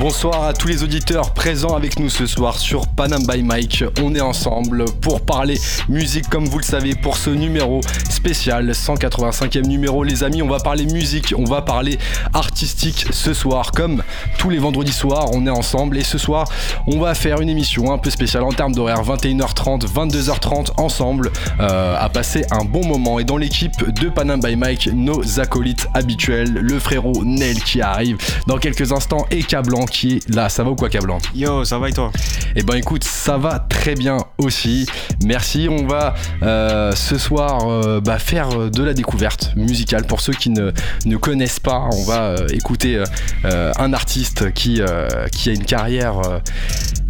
Bonsoir à tous les auditeurs présents avec nous ce soir sur Panam by Mike. On est ensemble pour parler musique comme vous le savez pour ce numéro spécial, 185e numéro les amis. On va parler musique, on va parler artistique ce soir comme tous les vendredis soirs. On est ensemble et ce soir on va faire une émission un peu spéciale en termes d'horaire 21h30, 22h30 ensemble euh, à passer un bon moment. Et dans l'équipe de Panam by Mike, nos acolytes habituels, le frérot Nel qui arrive dans quelques instants et Cablan qui est là. Ça va ou quoi, Cablan? Yo, ça va et toi? Eh ben écoute, ça va très bien aussi. Merci. On va euh, ce soir euh, bah, faire de la découverte musicale. Pour ceux qui ne, ne connaissent pas, on va euh, écouter euh, un artiste qui, euh, qui a une carrière euh,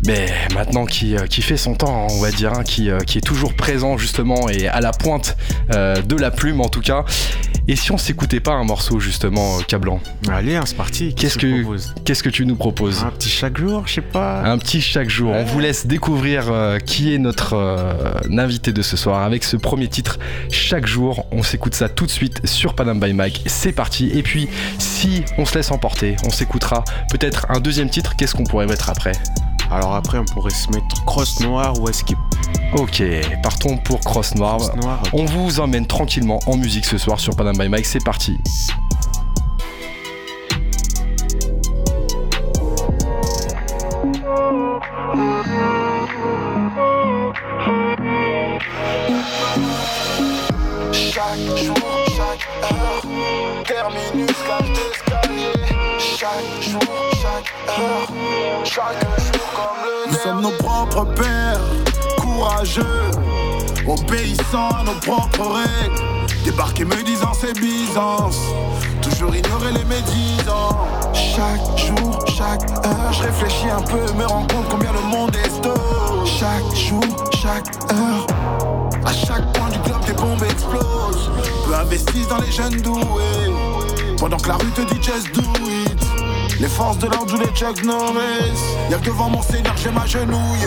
mais maintenant qui, euh, qui fait son temps, on va dire, hein, qui, euh, qui est toujours présent justement et à la pointe euh, de la plume en tout cas. Et si on s'écoutait pas un morceau justement, euh, Cablan? Allez, hein, c'est parti. Qu'est-ce que, qu'est-ce que tu nous proposes Un petit chaque jour, je sais pas. un petit chaque jour. On vous laisse découvrir euh, qui est notre euh, invité de ce soir avec ce premier titre chaque jour. On s'écoute ça tout de suite sur Panam by Mike. C'est parti. Et puis, si on se laisse emporter, on s'écoutera peut-être un deuxième titre. Qu'est-ce qu'on pourrait mettre après? Alors après, on pourrait se mettre cross noir ou skip. Ok, partons pour Cross Noir. Cross noir. ok. On vous emmène tranquillement en musique ce soir sur Panam by Mike. C'est parti. Chaque jour, chaque heure, terminus, cage d'escalier. Chaque jour, chaque heure, chaque jour comme le Nous sommes nos propres pères, courageux, obéissant à nos propres règles. Débarquer me disant c'est Byzance, toujours ignorer les médisants. Chaque jour, chaque heure, je réfléchis un peu, me rends compte combien le monde est stone. Chaque jour, chaque heure. À chaque point du globe, des bombes explosent. Peu investissent dans les jeunes doués. Pendant que la rue te dit just do it. Les forces de l'ordre jouent les Chuck Norris. Y'a que devant mon seigneur, j'ai m'agenouillé.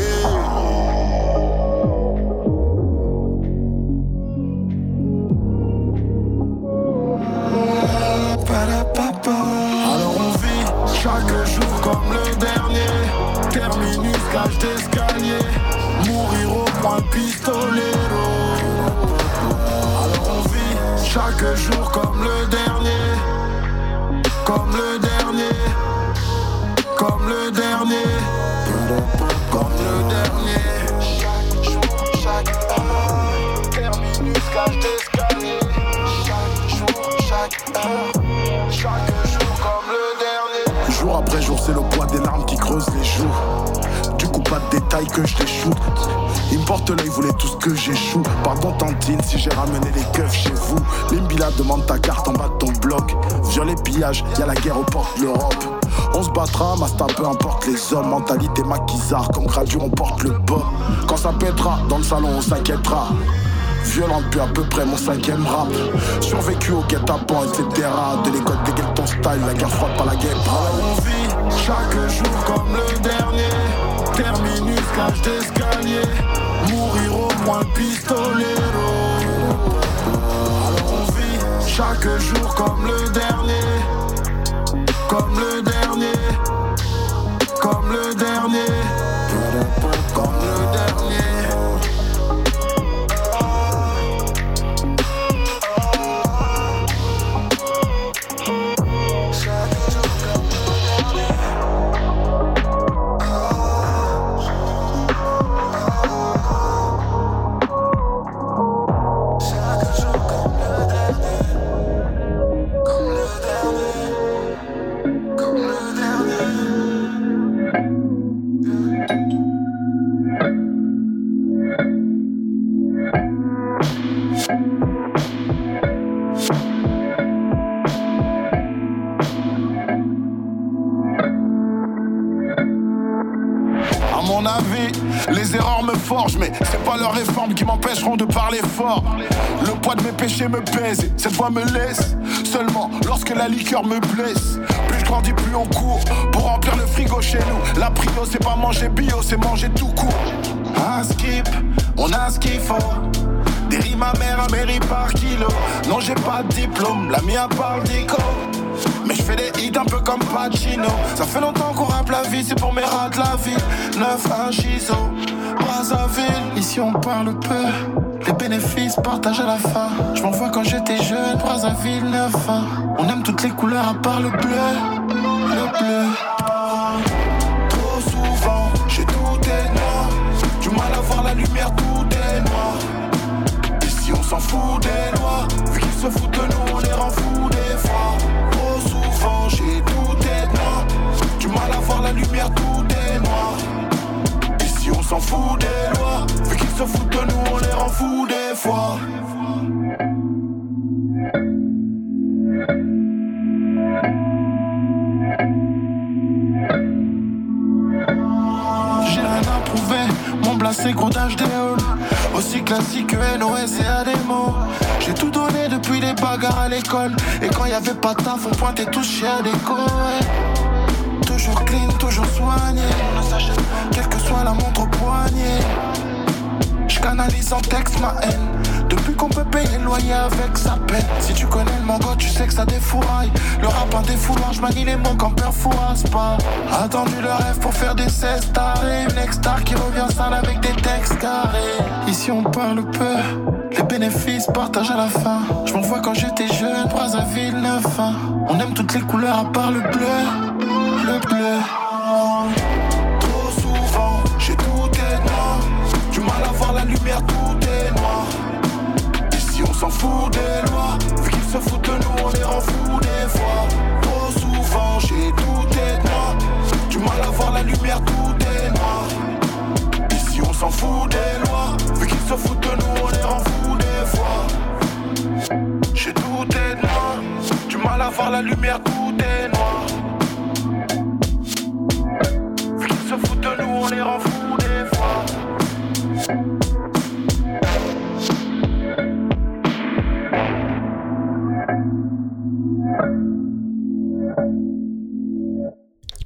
Vit chaque jour comme le dernier. Comme le dernier. Comme le dernier. Comme le dernier. Chaque jour, chaque heure. Terminus, cage d'escalier. Chaque jour, chaque heure. Chaque jour comme le dernier. Jour après jour, c'est le poids des larmes qui creuse les joues. Détails que je l'échoue. Il me porte l'œil, voulait tout ce que j'échoue. Pardon, tantine, si j'ai ramené les keufs chez vous. Limbila demande ta carte en bas de ton bloc. Violet pillage, y a la guerre aux portes de l'Europe. On se battra, Masta, peu importe les hommes. Mentalité maquisard, comme gradure, on porte le bas. Quand ça pètera, dans le salon, on s'inquiétera. Violent depuis à peu près mon cinquième rap Survécu au guet-apens, etc De l'école dégaine ton style, la guerre froide par la guerre on vit chaque jour comme le dernier Terminus, cage d'escalier Mourir au point pistolero. Alors on vit chaque jour comme le dernier. Comme le dernier. Comme le dernier me laisse. Seulement lorsque la liqueur me blesse. Plus je grandis, plus on court pour remplir le frigo chez nous. La prio, c'est pas manger bio, c'est manger tout court. Un skip, on a ce qu'il faut. Des rimes amères, mairie par kilo. Non, j'ai pas de diplôme, la mienne parle d'éco. Mais je fais des hits un peu comme Pacino. Ça fait longtemps qu'on rappe la vie, c'est pour mes rats de la ville. 9 1 Chiso, Brazzaville. Ici on parle peu, les bénéfices partagent à la fin. Je m'en vois quand j'étais jeune, Brazzaville 9 On aime toutes les couleurs à part le bleu, le bleu. Trop souvent, j'ai tout est noir. Du mal à voir la lumière, tout est noir. Ici on s'en fout des lois, vu qu'ils se foutent de nous, on les rend fous des fois. Trop souvent, j'ai tout est noir. Du mal à voir la lumière, tout est noir. Ici on s'en fout des lois, nous, on les rend des fois. J'ai rien à prouver, mon blasé gros halls. Aussi classique que NOS et ADMO. J'ai tout donné depuis les bagarres à l'école. Et quand y avait pas taf, on pointait tous chez Adéco. Toujours clean, toujours soigné. Quelle que soit la montre au poignet. Canalise en texte ma haine. Depuis qu'on peut payer le loyer avec sa peine. Si tu connais le mango, tu sais que ça défouraille. Le rap un défouloir, je manie les mots quand fouasse pas. Attendu le rêve pour faire des cesses tarés. Une ex-star qui revient sale avec des textes carrés. Ici on parle peu, les bénéfices partagent à la fin. Je m'en vois quand j'étais jeune, Brazzaville 9 On aime toutes les couleurs à part le bleu, s'en fout des lois, vu qu'ils se foutent de nous, on les rend fous des fois. Trop souvent, j'ai tout est noir. Du mal à voir la lumière, tout est noir. Ici on s'en fout des lois, vu qu'ils se foutent de nous, on les rend fous des fois. J'ai tout est noir, du mal à voir la lumière, tout est noir. Vu qu'ils se foutent de nous, on les rend fous des fois.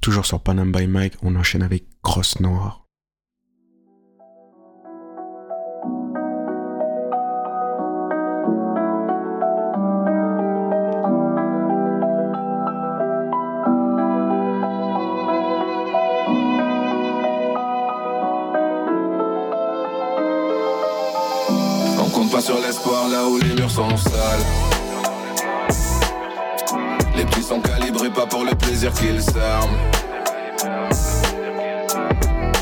Toujours sur Panam by Mike, on enchaîne avec Cross Noir. On compte pas sur l'espoir là où les murs sont sales. Les petits sont calibrés pas pour le plaisir qu'ils s'arment.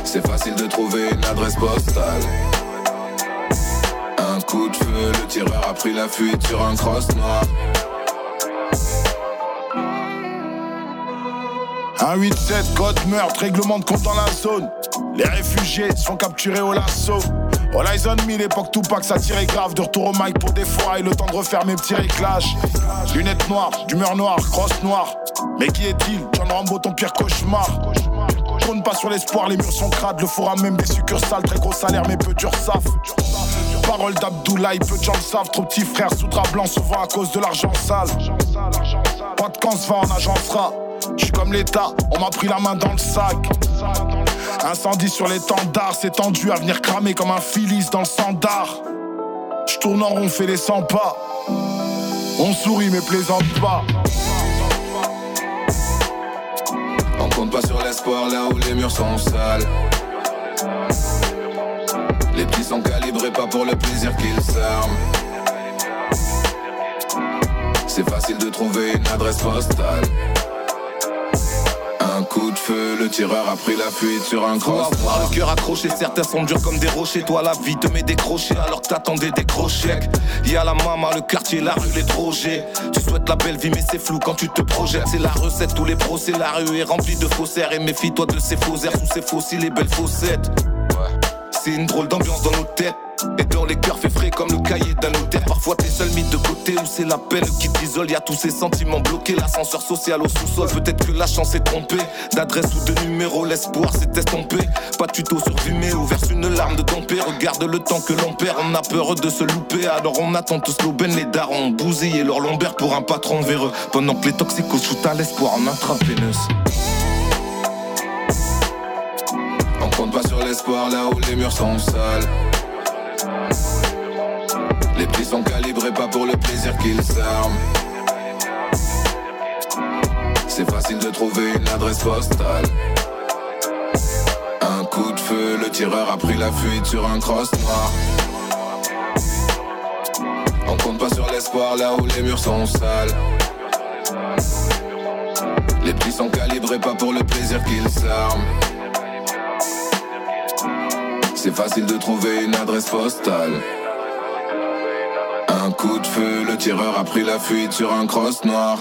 C'est facile de trouver une adresse postale. Un coup de feu, le tireur a pris la fuite sur un cross noir. Un 8-7, code meurtre, règlement de compte dans la zone. Les réfugiés sont capturés au lasso. Horizon 1000, l'époque Tupac, ça tirait grave. De retour au mic pour des fois et le temps de refaire mes petits réclages. Lunettes noires, d'humeur noire, crosse noire. Mais qui est-il? John Rambo, ton pire cauchemar. Trône pas sur l'espoir, les murs sont crades. Le a même des succursales, très gros salaire, mais peu dur savent. Parole d'Abdoulaye, peu de gens le savent. Trop petits frères sous drap blanc, souvent à cause de l'argent sale. Pas de quand se va, on agencera. Je suis comme l'État, on m'a pris la main dans le sac. Incendie sur l'étendard, c'est tendu à venir cramer comme un filis dans le sandar. Je en rond, fais les 100 pas. On sourit mais plaisante pas. On compte pas sur l'espoir là où les murs sont sales. Les petits sont calibrés pas pour le plaisir qu'ils s'arment. C'est facile de trouver une adresse postale. Coup de feu, le tireur a pris la fuite sur un cross avoir noir. le cœur accroché, certains sont durs comme des rochers. Toi, la vie te met des crochets alors que t'attendais des crochets. Y a la maman, le quartier, la rue, les trojets. Tu souhaites la belle vie, mais c'est flou quand tu te projettes. C'est la recette, tous les procès. La rue est remplie de faussaires. Et méfie-toi de ces faux airs sous ces fossiles, les belles faussettes. C'est une drôle d'ambiance dans nos têtes. Et dans les cœurs fait frais comme le cahier d'un notaire. Parfois t'es seul mis de côté ou c'est la peine qui t'isole. Y a tous ces sentiments bloqués, l'ascenseur social au sous-sol. Peut-être que la chance est trompée. D'adresse ou de numéro, l'espoir s'est estompé. Pas de tuto sur Vimeo, verse une larme de père. Regarde le temps que l'on perd, on a peur de se louper. Alors on attend tous l'aubaine, les darons bousillé leur lombaire pour un patron véreux. Pendant que les toxicos shootent à l'espoir en intraveineuse. On compte sur l'espoir là où les murs sont sales. Les prix sont calibrés pas pour le plaisir qu'ils arment. C'est facile de trouver une adresse postale. Un coup de feu, le tireur a pris la fuite sur un cross noir. On compte pas sur l'espoir là où les murs sont sales. Les prix sont calibrés pas pour le plaisir qu'ils arment. C'est facile de trouver une adresse postale. Un coup de feu, le tireur a pris la fuite sur un cross noir.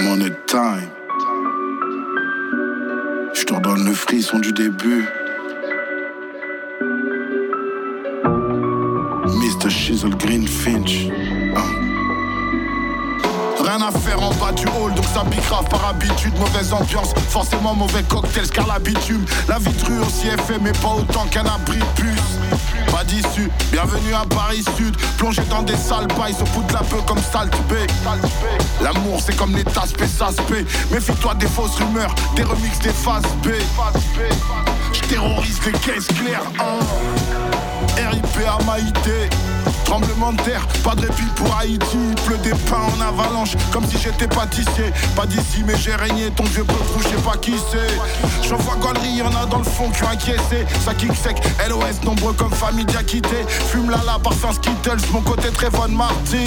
Money time. Je te redonne le frisson du début. Mr. Shizzle Greenfinch. Hein. Rien à faire en bas du hall, donc ça grave par habitude. Mauvaise ambiance, forcément mauvais cocktail, car la bitume. La vitrue aussi est fait, mais pas autant qu'un abri puce. Pas d'issue, bienvenue à Paris Sud. Plongé dans des sales pailles, se foutent la peu comme Salt. L'amour, c'est comme les tasses P, Méfie-toi des fausses rumeurs, des remixes des phases B. Je terrorise les caisses claires. Hein. RIP à Maïté. Tremblement de terre, pas de répit pour Haïti. Pleut des pains en avalanche, comme si j'étais pâtissier. Pas d'ici, mais j'ai régné. Ton vieux peuple, je sais pas qui c'est. J'en vois galerie, y'en a dans le fond qui ont inquiété. Ça kick sec, LOS, nombreux comme famille quitté Fume la la, parfum Skittles, mon côté Trayvon Martin.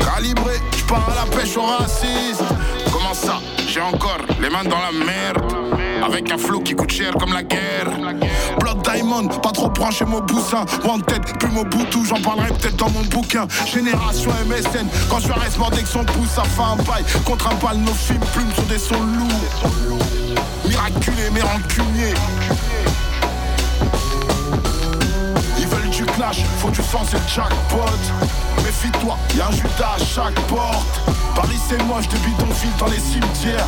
Calibré, j'pars à la pêche au racisme. Comment ça J'ai encore les mains dans la merde? Avec un flot qui coûte cher comme la guerre. Blood Diamond, pas trop branché mon boussin. tête, plus mon boutou, j'en parlerai peut-être dans mon bouquin. Génération MSN, quand je reste mort dès que son pouce, ça fait un bail. Contre un balle, nos films plumes sur des sons lourds. Miraculé mais rancunier. Ils veulent du clash, faut du sang, c'est jackpot. Méfie-toi, y'a un Judas à chaque porte. Paris c'est moche de bidonville dans les cimetières.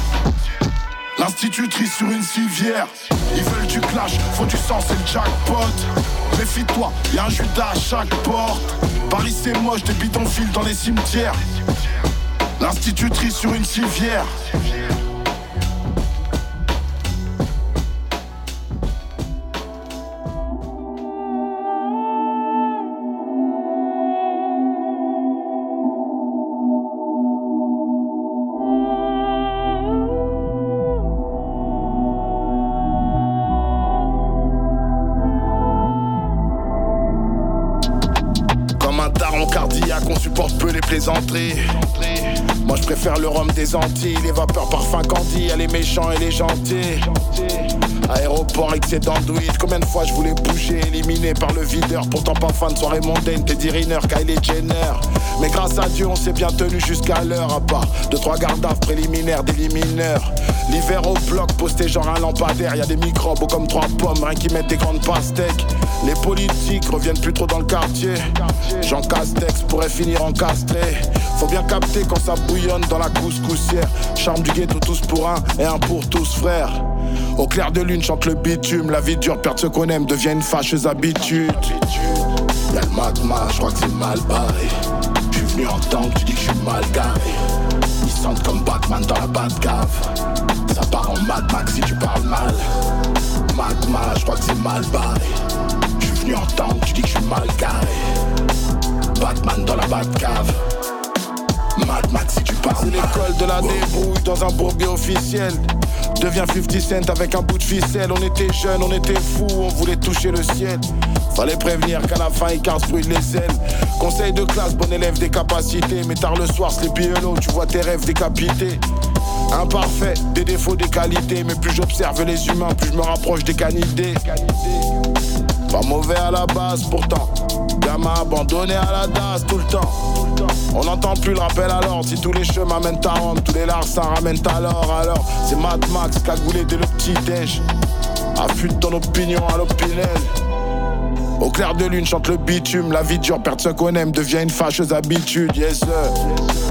L'institutrice sur une civière. Ils veulent du clash, faut du sang, c'est le jackpot. Méfie-toi, y'a un Judas à chaque porte. Paris c'est moche, des bidonvilles dans les cimetières. L'institutrice sur une civière. Moi préfère le rhum des Antilles, les vapeurs parfum candy, a les méchants et les gentils. Aéroport, excédent d'huile, combien de fois je voulais bouger, éliminé par le videur. Pourtant pas fan de soirée mondaine, Teddy Riner, Kylie Jenner. Mais grâce à Dieu, on s'est bien tenu jusqu'à l'heure, à part de trois gardes préliminaires d'élimineurs. L'hiver au bloc, posté genre un lampadaire, y a des microbes comme trois pommes, rien qui mettent des grandes pastèques. Les politiques reviennent plus trop dans le quartier. Jean Castex pourrait finir encastré. Faut bien capter quand ça bouillonne dans la couscoussière. Charme du ghetto, tous pour un et un pour tous, frère. Au clair de lune, chante le bitume. La vie dure, perdre ce qu'on aime devient une fâcheuse habitude. Y'a le magma, je crois que c'est mal barré. Je suis venu en tank, tu dis que je suis mal garé. Ils sentent comme Batman dans la Batcave. Ça part en Mad Max si tu parles mal. Magma, je crois que c'est mal barré. Je suis venu en tank, tu dis que je suis mal garé. Batman dans la Batcave. Mad Max si tu parles C'est l'école de la débrouille dans un bourbier officiel. Deviens 50 Cent avec un bout de ficelle. On était jeunes, on était fous, on voulait toucher le ciel. Fallait prévenir qu'à la fin, se brûle les ailes. Conseil de classe, bon élève des capacités. Mais tard le soir, sleepy hello, tu vois tes rêves décapités. Imparfait, des défauts, des qualités. Mais plus j'observe les humains, plus je me rapproche des canidés. Pas mauvais à la base pourtant. Gamin abandonné à la DAS tout le temps. On n'entend plus le rappel alors. Si tous les chemins mènent à Rome, tous les larges ça ramènent alors. Alors, c'est Mad Max cagoulé dès le petit déj. Affûte ton opinion à l'opinel. Au clair de lune, chante le bitume. La vie dure, perdre ce qu'on aime devient une fâcheuse habitude. Yes, sir.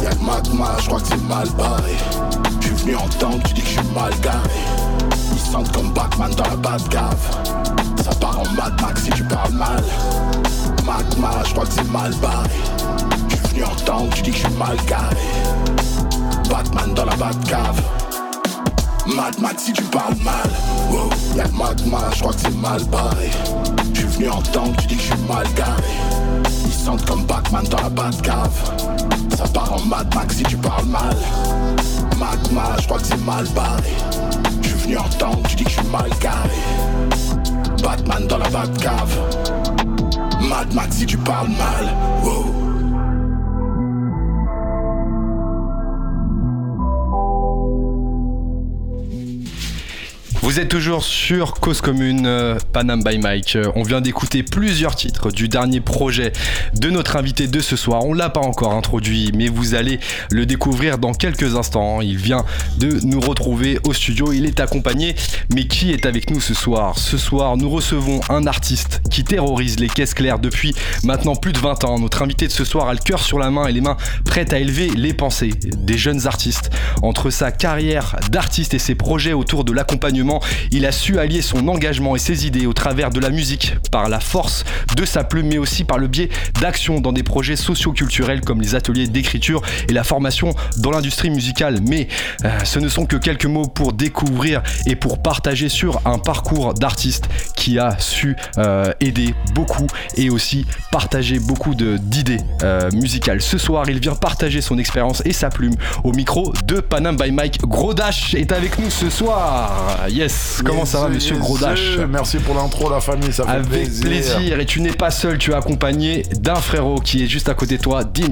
Y'a le magma, je crois que c'est mal barré. Je suis venu en temps, tu dis que je suis mal garé. Ils sentent comme Batman dans la Batcave. Ça part en Mad Max si tu parles mal. Magma, je crois que c'est mal barré. Je suis venu en temps, tu dis que je suis mal garé. Batman dans la Batcave. Mad Max si tu parles mal. Y'a Mad Max, je crois que c'est mal barré. Je suis venu en temps, tu dis que je suis mal garé. Ils sentent comme Batman dans la Batcave. Ça part en Mad Max si tu parles mal. Mad Max, je crois que c'est mal barré. Je suis venu en temps, tu dis que je suis mal garé. Batman dans la Batcave. Si tu parles mal. Vous êtes toujours sur Cause Commune, euh, Panam by Mike. Euh, On vient d'écouter plusieurs titres du dernier projet de notre invité de ce soir. On l'a pas encore introduit, mais vous allez le découvrir dans quelques instants. Il vient de nous retrouver au studio. Il est accompagné. Mais qui est avec nous ce soir? Ce soir, nous recevons un artiste qui terrorise les caisses claires depuis maintenant plus de 20 ans. Notre invité de ce soir a le cœur sur la main et les mains prêtes à élever les pensées des jeunes artistes. Entre sa carrière d'artiste et ses projets autour de l'accompagnement, il a su allier son engagement et ses idées au travers de la musique, par la force de sa plume, mais aussi par le biais d'actions dans des projets socio-culturels comme les ateliers d'écriture et la formation dans l'industrie musicale. Mais euh, ce ne sont que quelques mots pour découvrir et pour partager sur un parcours d'artiste qui a su euh, aider beaucoup et aussi partager beaucoup d'idées euh, musicales. Ce soir, il vient partager son expérience et sa plume au micro de Panam by Mike. Gros Dash est avec nous ce soir. Comment ça va, monsieur yes, Gros Dash Merci pour l'intro, la famille, ça fait avec plaisir. plaisir. Et tu n'es pas seul, tu es accompagné d'un frérot qui est juste à côté de toi, Dims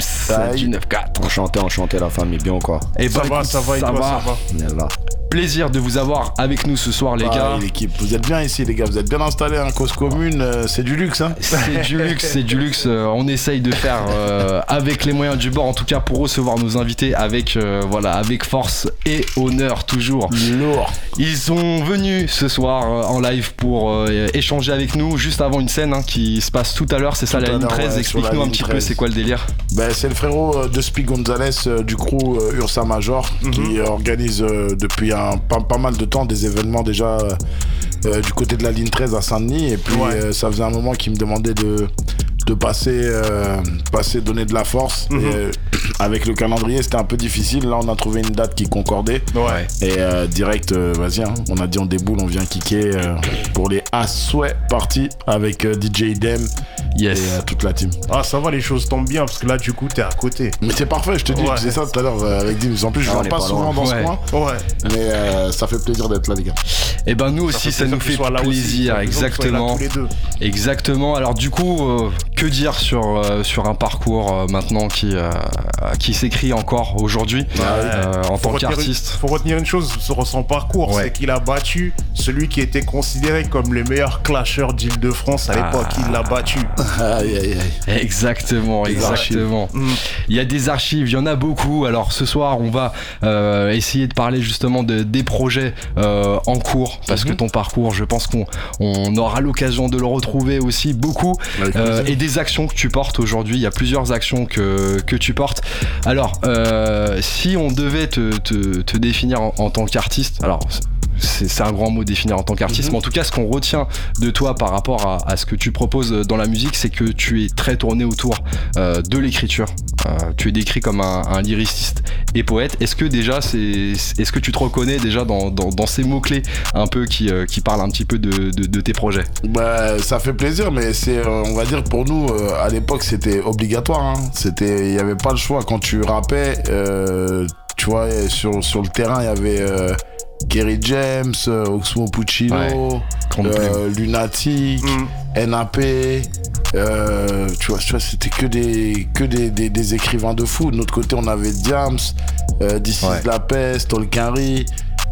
du 9-4. Enchanté, enchanté la famille, bien ou quoi? Et Ça va, ça va, toi, ça va? On est là. Plaisir de vous avoir avec nous ce soir, les Ah, gars. l'équipe, vous êtes bien ici, les gars, vous êtes bien installés, un cause commune, euh, c'est du luxe, hein C'est du luxe, c'est du luxe. On essaye de faire euh, avec les moyens du bord, en tout cas pour recevoir nos invités avec euh, voilà avec force et honneur toujours. Lourd. Ils sont venus ce soir euh, en live pour échanger avec nous juste avant une scène hein, qui se passe tout à l'heure. C'est ça la ligne l'heure, 13. ouais, sur la Explique-nous un petit peu 13. c'est quoi le délire? Ben, c'est le frérot de Spi Gonzalez du crew Ursa Major qui organise depuis un, pas, pas mal de temps des événements déjà euh, euh, du côté de la ligne 13 à Saint-Denis. Et puis Ouais. euh, ça faisait un moment qu'il me demandait de, de passer, euh, passer, donner de la force. Et, euh, avec le calendrier, c'était un peu difficile. Là, on a trouvé une date qui concordait. Ouais. Et euh, direct, euh, vas-y, hein, on a dit on déboule, on vient kicker euh, pour les à souhait parties avec euh, DJ Idem Yes. et euh, toute la team. Ah, ça va, les choses tombent bien, parce que là, du coup, t'es à côté. Mais c'est parfait, je te dis, Ouais. je disais ça tout à l'heure euh, avec Dim. En plus, je est pas, pas souvent dans Ouais. ce coin, Ouais. mais euh, ça fait plaisir d'être là, les gars. Et ben nous Ça aussi, ça nous fait plaisir, exactement. tous les deux. Exactement. Alors du coup, euh, que dire sur, euh, sur un parcours euh, maintenant qui, euh, qui s'écrit encore aujourd'hui euh, en Faut tant qu'artiste faut retenir une chose sur son parcours, Ouais. c'est qu'il a battu celui qui était considéré comme le meilleur clasher d'Île-de-France à l'époque. Il l'a battu. Aïe, aïe, aïe. Exactement, Des exactement. Mm. Il y a des archives, il y en a beaucoup. Alors ce soir, on va euh, essayer de parler justement de, des projets euh, en cours, parce Mhm. que ton parcours, je pense qu'on on aura l'occasion de le retrouver aussi beaucoup. Euh, et des actions que tu portes aujourd'hui. Il y a plusieurs actions que, que tu portes. Alors, euh, si on devait te, te- définir en tant qu'artiste, alors c'est c'est un grand mot définir en tant qu'artiste, Mhm. mais en tout cas, ce qu'on retient de toi par rapport à, à ce que tu proposes dans la musique, c'est que tu es très tourné autour euh, de l'écriture. Euh, tu es décrit comme un, un lyriciste et poète. Est-ce que déjà, c'est, est-ce que tu te reconnais déjà dans, dans- dans ces mots clés un peu qui, euh, qui parlent un petit peu de, de- de tes projets? Bah, ça fait plaisir, mais c'est, euh, on va dire, pour nous, euh, à l'époque, c'était obligatoire. hein. C'était, il n'y avait pas le choix. Quand tu rappais, euh, tu vois, sur, sur le terrain, il y avait euh, Kerry James, euh, Oxmo Puccino, Ouais. Euh, Lunatic, Mm. NAP. euh, tu vois, tu vois c'était que, des, que des, des, des écrivains de fou. De notre côté, on avait Diams, euh, This Ouais. is La Peste, Tolkien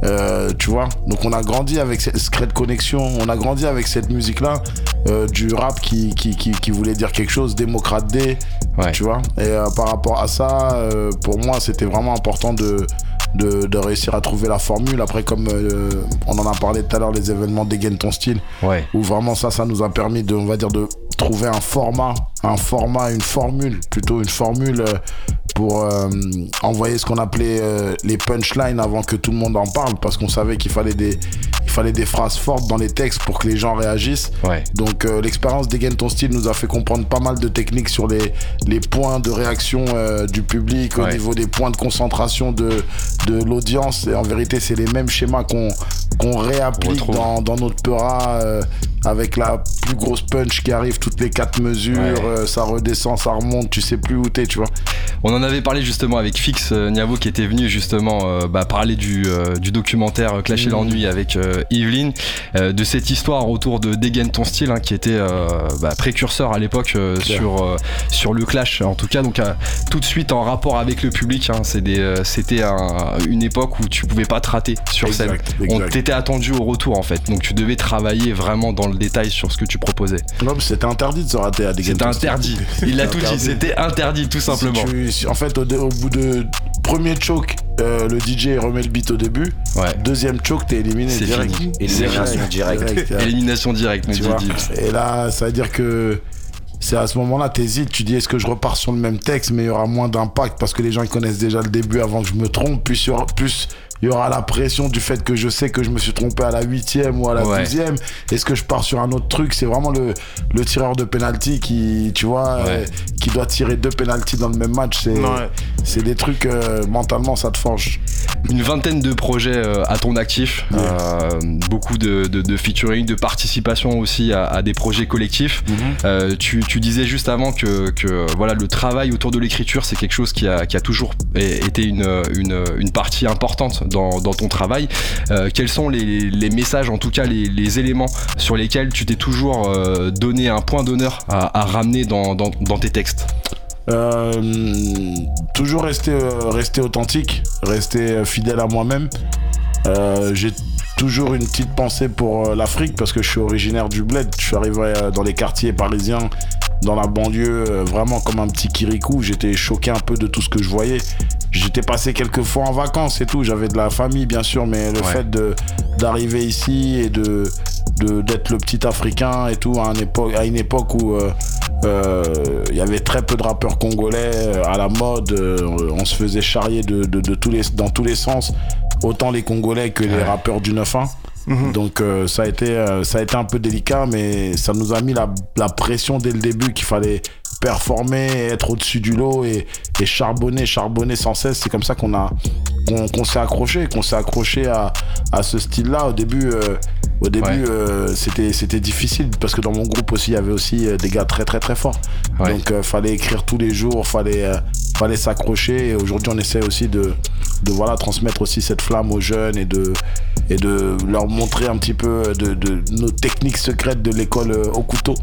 euh, tu vois. Donc on a grandi avec cette Secret Connexion, on a grandi avec cette musique-là, euh, du rap qui, qui, qui, qui voulait dire quelque chose, démocrate D, Ouais. tu vois. Et euh, par rapport à ça, pour moi, c'était vraiment important de, de, de réussir à trouver la formule. Après, comme euh, on en a parlé tout à l'heure, les événements dégainent ton style, Ouais. où vraiment ça, ça nous a permis de, on va dire, de trouver un format, un format, une formule, plutôt une formule euh, pour euh, envoyer ce qu'on appelait euh, les punchlines avant que tout le monde en parle parce qu'on savait qu'il fallait des il fallait des phrases fortes dans les textes pour que les gens réagissent. Ouais. Donc euh, l'expérience d'Again ton style nous a fait comprendre pas mal de techniques sur les, les points de réaction euh, du public au niveau des points de concentration de, de l'audience. Et en vérité, c'est les mêmes schémas qu'on qu'on réapplique dans, dans notre Peura avec la plus grosse punch qui arrive toutes les quatre mesures. Ouais. ça redescend, ça remonte, tu sais plus où t'es, tu vois. On en avait parlé justement avec Fix euh, Niavo qui était venu justement euh, bah, parler du, euh, du documentaire Clash et Mhm. l'ennui avec Yveline, de cette histoire autour de Dégaine ton style hein, qui était bah, précurseur à l'époque sur, sur le Clash. En tout cas, donc tout de suite en rapport avec le public, hein, c'était un- une époque où tu pouvais pas te rater sur scène. Exact, On exact. t'était attendu au retour en fait, donc tu devais travailler vraiment dans le détail sur ce que tu proposais. Non, mais c'était interdit de se rater à des C'était interdit. Il l'a tout dit, c'était interdit tout simplement. Si tu- si- en fait, au, bout de premier choke, euh, le DJ remet le beat au début. Ouais. Deuxième choke, t'es éliminé C'est direct. fini. Élimination directe. Élimination directe. Et là, ça veut dire que c'est à ce moment-là, t'hésites, tu dis est-ce que je repars sur le même texte, mais il y aura moins d'impact parce que les gens ils connaissent déjà le début avant que je me trompe, plus aura, plus il y aura la pression du fait que je sais que je me suis trompé à la huitième ou à la Ouais. douzième. Est-ce que je pars sur un autre truc? C'est vraiment le, le tireur de penalty qui, tu vois, Ouais. euh, qui doit tirer deux penalties dans le même match. C'est Ouais. c'est des trucs euh, mentalement ça te forge. Une vingtaine de projets euh, à ton actif, Ouais. euh, beaucoup de, de, de featuring, de participation aussi à, à des projets collectifs. Euh, tu, tu disais juste avant que, que voilà le travail autour de l'écriture c'est quelque chose qui a, qui a toujours été une, une, une partie importante dans, ton travail. Euh, quels sont les, messages, en tout cas les, éléments sur lesquels tu t'es toujours euh, donné un point d'honneur à, ramener dans, tes textes? Euh, toujours rester, rester authentique, rester fidèle à moi-même. J'ai toujours une petite pensée pour l'Afrique parce que je suis originaire du bled. Je suis arrivé dans les quartiers parisiens, dans la banlieue, euh, vraiment comme un petit kirikou. J'étais choqué un peu de tout ce que je voyais. J'étais passé quelques fois en vacances et tout. J'avais de la famille, bien sûr, mais le Ouais. fait de d'arriver ici et de de- d'être le petit africain et tout à, un époque, à une époque où euh, euh, il y avait très peu de rappeurs congolais à la mode, euh, on se faisait charrier de, de- de tous les, dans tous les sens, autant les Congolais que les rappeurs du 9-1. Donc euh, ça, a été, euh, ça a été un peu délicat, mais ça nous a mis la, la pression dès le début qu'il fallait performer, être au-dessus du lot et, et charbonner, charbonner sans cesse. C'est comme ça qu'on a qu'on s'est accroché, qu'on s'est accroché à, à ce style-là. Au début, euh, au début, Ouais. euh, c'était c'était difficile parce que dans mon groupe aussi, il y avait aussi des gars très très très forts. Ouais. Donc euh, fallait écrire tous les jours, fallait euh, fallait s'accrocher. Et aujourd'hui, on essaie aussi de de voilà transmettre aussi cette flamme aux jeunes et de et de leur montrer un petit peu de, de nos techniques secrètes de l'école euh, au couteau.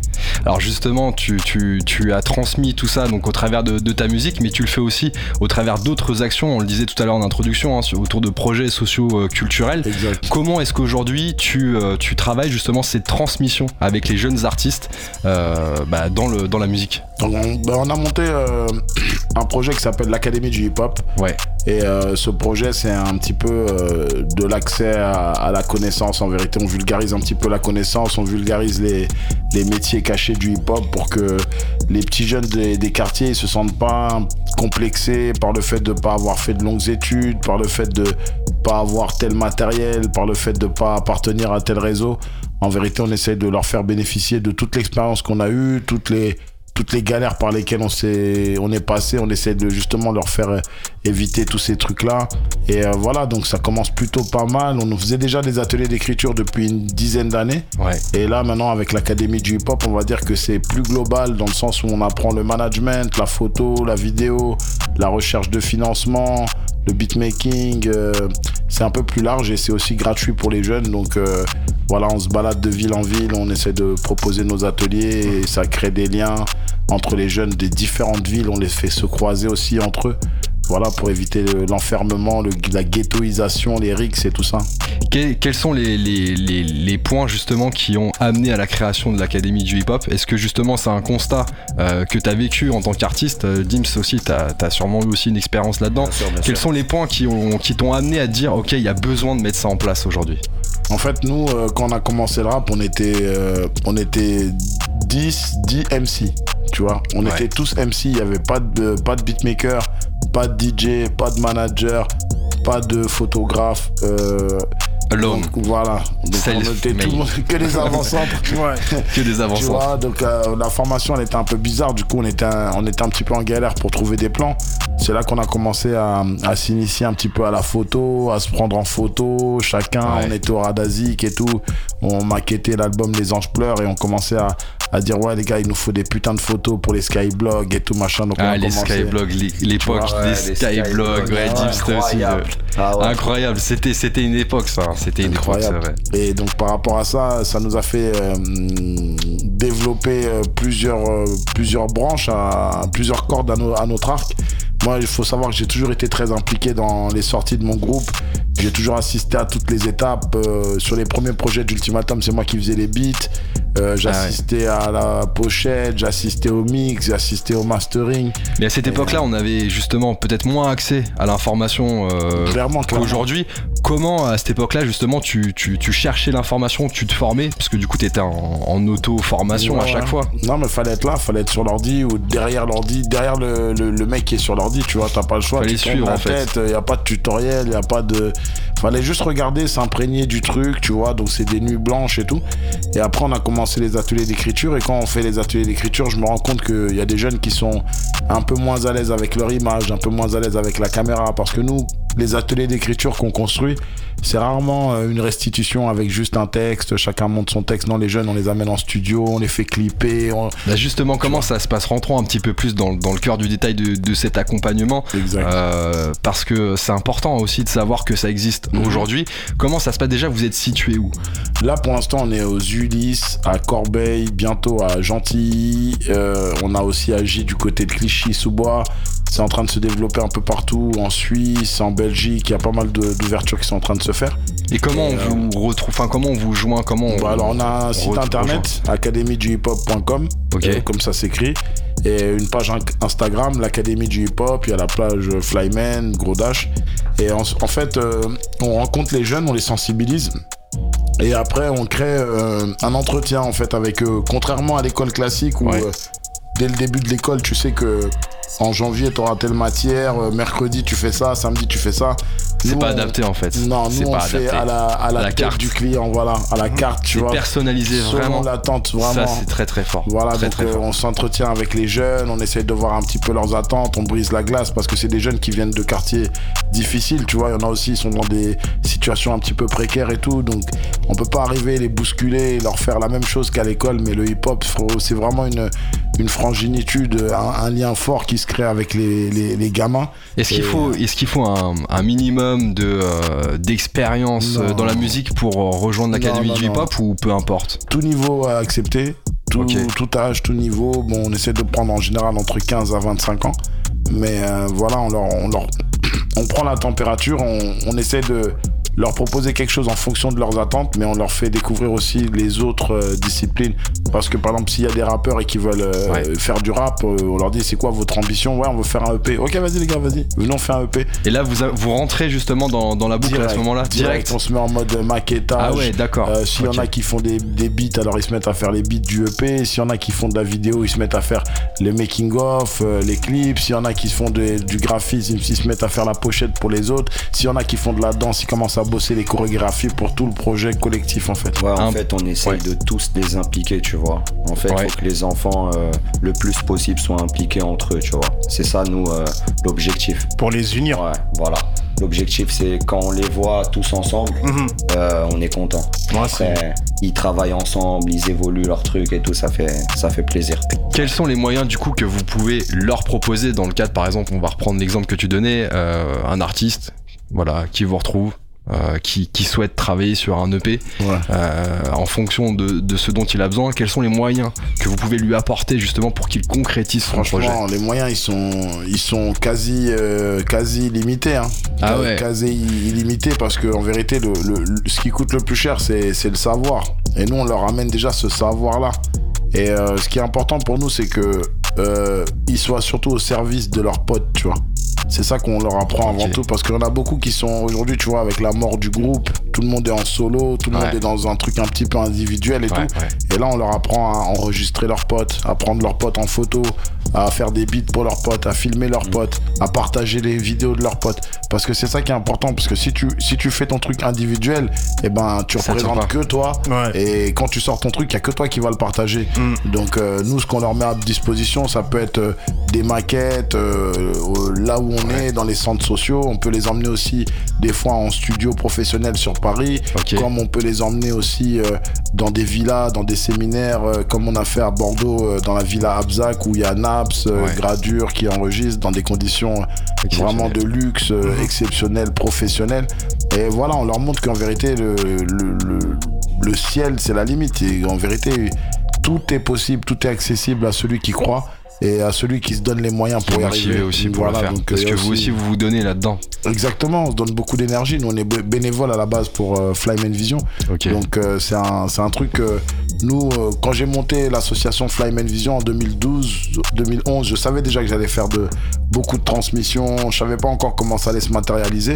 Alors justement, tu, tu, tu as transmis tout ça donc au travers de, de ta musique, mais tu le fais aussi au travers d'autres actions. On le disait tout à l'heure en introduction, hein, autour de projets sociaux euh, culturels. Exact. Comment est-ce qu'aujourd'hui tu, euh, tu travailles justement cette transmission avec les jeunes artistes euh, bah, dans, le, dans la musique? Donc on, ben, on a monté euh, un projet qui s'appelle l'Académie du hip-hop. Ouais, Et euh, ce projet, c'est un petit peu euh, de l'accès à, à la connaissance. En vérité, on vulgarise un petit peu la connaissance, on vulgarise les, les métiers cachés du hip-hop pour que les petits jeunes des, des quartiers ne se sentent pas complexés par le fait de ne pas avoir fait de longues études, par le fait de pas avoir tel matériel, par le fait de ne pas appartenir à tel réseau. En vérité, on essaye de leur faire bénéficier de toute l'expérience qu'on a eue, toutes les toutes les galères par lesquelles on s'est on est passé on essaie de justement leur faire euh, éviter tous ces trucs là et euh, voilà donc ça commence plutôt pas mal. On faisait déjà des ateliers d'écriture depuis une dizaine d'années. Ouais. et là maintenant avec l'académie du hip hop on va dire que c'est plus global dans le sens où on apprend le management la photo la vidéo la recherche de financement le beatmaking euh, c'est un peu plus large et c'est aussi gratuit pour les jeunes donc euh, voilà on se balade de ville en ville on essaie de proposer nos ateliers et ça crée des liens entre les jeunes des différentes villes, on les fait se croiser aussi entre eux. Voilà, pour éviter le- l'enfermement, le- la ghettoisation, les rixes et tout ça. Que- quels sont les, les, les, les points justement qui ont amené à la création de l'Académie du hip-hop? Est-ce que justement c'est un constat euh, que tu as vécu en tant qu'artiste? Euh, Dims aussi, tu as, sûrement eu aussi une expérience là-dedans. Quels sûr. sont les points qui ont qui t'ont amené à dire ok il y a besoin de mettre ça en place aujourd'hui? En fait, nous, euh, quand on a commencé le rap, on était, euh, on était 10, 10 MC. Tu vois, on Ouais. était tous MC. Il n'y avait pas de, pas de beatmaker, pas pas de DJ, pas de manager, pas de photographe. Euh, Donc, voilà. Donc, Self on était tout le monde que des avant-centres. Que des Tu vois, donc euh, la formation elle était un peu bizarre, du coup on était un, on était un petit peu en galère pour trouver des plans. C'est là qu'on a commencé à, à s'initier un petit peu à la photo, à se prendre en photo, chacun, Ouais. on était au Radazik et tout, on maquettait l'album Les Anges Pleurent et on commençait à, à dire ouais les gars il nous faut des putains de photos pour les skyblogs et tout machin. Donc on Ah, a les commencé- skyblogs, l'époque des skyblogs, ouais, aussi. incroyable. Ah ouais. Incroyable, c'était, c'était une époque ça. C'était une époque, c'est Incroyable. vrai. Et donc par rapport à ça, ça nous a fait euh, développer euh, plusieurs, euh, plusieurs branches, à, plusieurs cordes à, no- à notre arc. Moi, il faut savoir que j'ai toujours été très impliqué dans les sorties de mon groupe. J'ai toujours assisté à toutes les étapes. Euh, sur les premiers projets d'Ultimatum, c'est moi qui faisais les beats. Euh, j'assistais à la pochette, j'assistais au mix, j'assistais au mastering. Mais à cette époque-là, on avait justement peut-être moins accès à l'information euh, qu'aujourd'hui. Comment à cette époque-là, justement, tu, tu, tu cherchais l'information, tu te formais Parce que du coup, tu étais en, en auto-formation à chaque ouais. fois. Non, mais fallait être là, fallait être sur l'ordi ou derrière l'ordi, derrière le, le, le mec qui est sur l'ordi, tu vois, t'as pas le choix. Fallait tu suivre, la en fait. tête, y a pas de tutoriel, y a pas de. Fallait juste regarder, s'imprégner du truc, tu vois, donc c'est des nuits blanches et tout. Et après, on a commencé les ateliers d'écriture, et quand on fait les ateliers d'écriture, je me rends compte qu'il y a des jeunes qui sont un peu moins à l'aise avec leur image, un peu moins à l'aise avec la caméra, parce que nous, les ateliers d'écriture qu'on construit, c'est rarement euh, une restitution avec juste un texte, chacun monte son texte. Non, les jeunes, on les amène en studio, on les fait clipper, on, Bah, justement, comment ça se passe Rentrons un petit peu plus dans, dans le cœur du détail de, de cet accompagnement. Exact. Euh, parce que c'est important aussi de savoir que ça existe Mhm. aujourd'hui. Comment ça se passe déjà? Vous êtes situé où? Là, pour l'instant, on est aux Ulysses, à Corbeil, bientôt à Gentilly. Euh, on a aussi agi du côté de Clichy-sous-Bois. C'est en train de se développer un peu partout, en Suisse, en Belgique. Il y a pas mal d'ouvertures qui sont en train de se faire. Et comment Et, on vous retrouve Enfin, comment on vous joint Comment on, Bah, alors, on a un on site internet, academieduhiphop.com, Ok. euh, comme ça s'écrit. Et une page in- Instagram, l'Académie du hip-hop. Il y a la plage Flyman, Gros Dash. Et en, en fait, euh, on rencontre les jeunes, on les sensibilise. Et après, on crée euh, un entretien en fait avec eux. Contrairement à l'école classique où Ouais. euh, dès le début de l'école, tu sais que en janvier, tu auras telle matière, euh, mercredi, tu fais ça, samedi, tu fais ça. C'est pas on- adapté en fait. Non, nous, on pas fait adapté. à la, à la, la tête carte. du client, voilà, à la carte, tu C'est vois. personnalisé Selon vraiment. l'attente, Ça, vraiment. c'est très très fort. Voilà, très, donc très euh, fort. on s'entretient avec les jeunes, on essaye de voir un petit peu leurs attentes, on brise la glace parce que c'est des jeunes qui viennent de quartiers difficiles, tu vois. Il y en a aussi, ils sont dans des situations un petit peu précaires et tout, donc on peut pas arriver, les bousculer, et leur faire la même chose qu'à l'école, mais le hip-hop, c'est vraiment une, une franginitude, un, un lien fort qui se crée avec les, les, les gamins. Est-ce qu'il faut, est-ce qu'il faut un, un minimum de euh, d'expérience euh, dans la musique pour euh, rejoindre l'académie du hip-hop ou peu importe? Tout niveau à accepter, tout, tout âge, tout niveau. Bon, on essaie de prendre en général entre 15 à 25 ans. Mais euh, voilà, on leur, on leur on prend la température, on, on essaie de leur proposer quelque chose en fonction de leurs attentes, mais on leur fait découvrir aussi les autres euh, disciplines. Parce que par exemple, s'il y a des rappeurs et qui veulent euh, Ouais. faire du rap, euh, on leur dit c'est quoi votre ambition? Ouais, on veut faire un EP. Ok, vas-y les gars, vas-y, venons faire un EP. Et là, vous, a- vous rentrez justement dans, dans la boucle à ce moment-là direct. On se met en mode maquettage. Ah ouais, d'accord. S'il y en a qui font des, des beats, alors ils se mettent à faire les beats du EP. S'il y en a qui font de la vidéo, ils se mettent à faire les making-of, les clips. S'il y en a qui font du graphisme, ils se mettent à faire la pochette pour les autres. S'il y en a qui font de la danse, ils commencent à bosser les chorégraphies pour tout le projet collectif en fait. Ouais, en Un- fait, on essaye ouais. de tous les impliquer, tu vois. En fait, il Ouais. faut que les enfants, euh, le plus possible, soient impliqués entre eux, tu vois. C'est ça, nous, euh, l'objectif. Pour les unir. Ouais, voilà. L'objectif, c'est quand on les voit tous ensemble, Mhm. euh, on est content. Après, ils travaillent ensemble, ils évoluent leurs trucs et tout, ça fait, ça fait plaisir. Quels sont les moyens du coup que vous pouvez leur proposer dans le cadre, par exemple, on va reprendre l'exemple que tu donnais, euh, un artiste, voilà, qui vous retrouve, euh, qui, qui souhaite travailler sur un EP, Ouais. euh, en fonction de, de ce dont il a besoin, quels sont les moyens que vous pouvez lui apporter justement pour qu'il concrétise son projet? Franchement, les moyens ils sont ils sont quasi euh, quasi limités. Hein. Ah Euh, ouais. Quasi illimités parce que en vérité le, le- le- ce qui coûte le plus cher c'est c'est le savoir. Et nous on leur amène déjà ce savoir là. Et euh, ce qui est important pour nous c'est que euh, ils soient surtout au service de leurs potes, tu vois. C'est ça qu'on leur apprend avant tout parce qu'il y en a beaucoup qui sont aujourd'hui, tu vois, avec la mort du groupe, tout le monde est en solo, tout le monde est dans un truc un petit peu individuel et tout. Et là, on leur apprend à enregistrer leurs potes, à prendre leurs potes en photo, à faire des beats pour leurs potes, à filmer leurs mm. potes, à partager les vidéos de leurs potes. Parce que c'est ça qui est important, parce que si tu, si tu fais ton truc individuel, eh ben, tu représentes que toi. Et quand tu sors ton truc, il n'y a que toi qui va le partager. Mm. Donc, euh, nous, ce qu'on leur met à disposition, ça peut être euh, des maquettes, euh, là où on est, dans les centres sociaux. On peut les emmener aussi des fois en studio professionnel sur Paris, comme on peut les emmener aussi dans des villas, dans des séminaires, comme on a fait à Bordeaux, dans la villa Abzac, où il y a Naps, Gradure qui enregistre dans des conditions vraiment de luxe, mhm. exceptionnelles, professionnelles. Et voilà, on leur montre qu'en vérité, le, le ciel, c'est la limite. Et en vérité, tout est possible, tout est accessible à celui qui croit et à celui qui se donne les moyens pour y arriver. aussi pour voilà, le faire. Parce que vous aussi, vous vous donnez là-dedans. Exactement, on se donne beaucoup d'énergie. Nous, on est bénévole à la base pour euh, Flyman Vision. Donc, euh, c'est un, un, truc. nous, euh, quand j'ai monté l'association Flyman Vision en 2012, 2011, je savais déjà que j'allais faire de, beaucoup de transmissions. Je savais pas encore comment ça allait se matérialiser.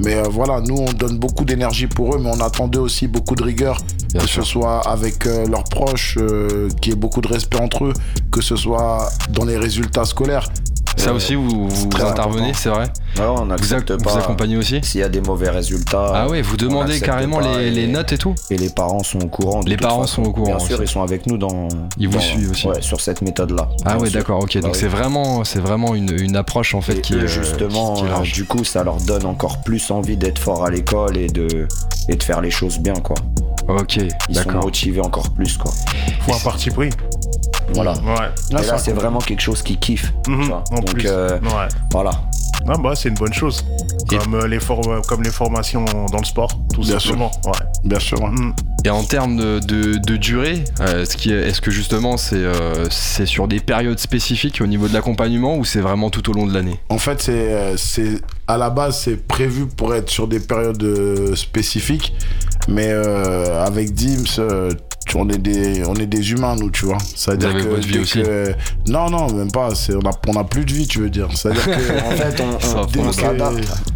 Mais voilà, nous, on donne beaucoup d'énergie pour eux, mais on attendait aussi beaucoup de rigueur, que ce soit avec leurs proches, qu'il y ait beaucoup de respect entre eux, que ce soit dans les résultats scolaires. Ça euh, aussi, vous, intervenez, c'est vrai on vous, pas. accompagnez aussi S'il y a des mauvais résultats. Ah ouais, vous demandez carrément les, notes et tout Et les parents sont au courant. les parents sont au courant. Bien sûr, ils sont avec nous dans. Ils vous suivent aussi. Ouais, sur cette méthode-là. Ah ouais, d'accord, ok. Donc bah c'est vraiment, c'est vraiment une, approche en fait qui est. Justement, euh, du coup, ça leur donne encore plus envie d'être fort à l'école et de, et de faire les choses bien, quoi. Ok, Ils sont motivés encore plus, quoi. Faut un parti pris. Voilà. Ouais. Et là, c'est vraiment quelque chose qui kiffe. Mhm, Donc, euh, voilà. Ah bah, c'est une bonne chose. Comme, euh, les comme les formations dans le sport, tout Bien simplement. Sûr. Ouais. Bien sûr. Mhm. Et en termes de, de, durée, euh, est-ce que justement c'est c'est sur des périodes spécifiques au niveau de l'accompagnement ou c'est vraiment tout au long de l'année? En fait, c'est à la base c'est prévu pour être sur des périodes spécifiques, mais avec Dims, on est des on est des humains nous tu vois. Ça veut dire que, votre vie aussi. non non même pas on a on a plus de vie tu veux dire. C'est à dire que en fait on,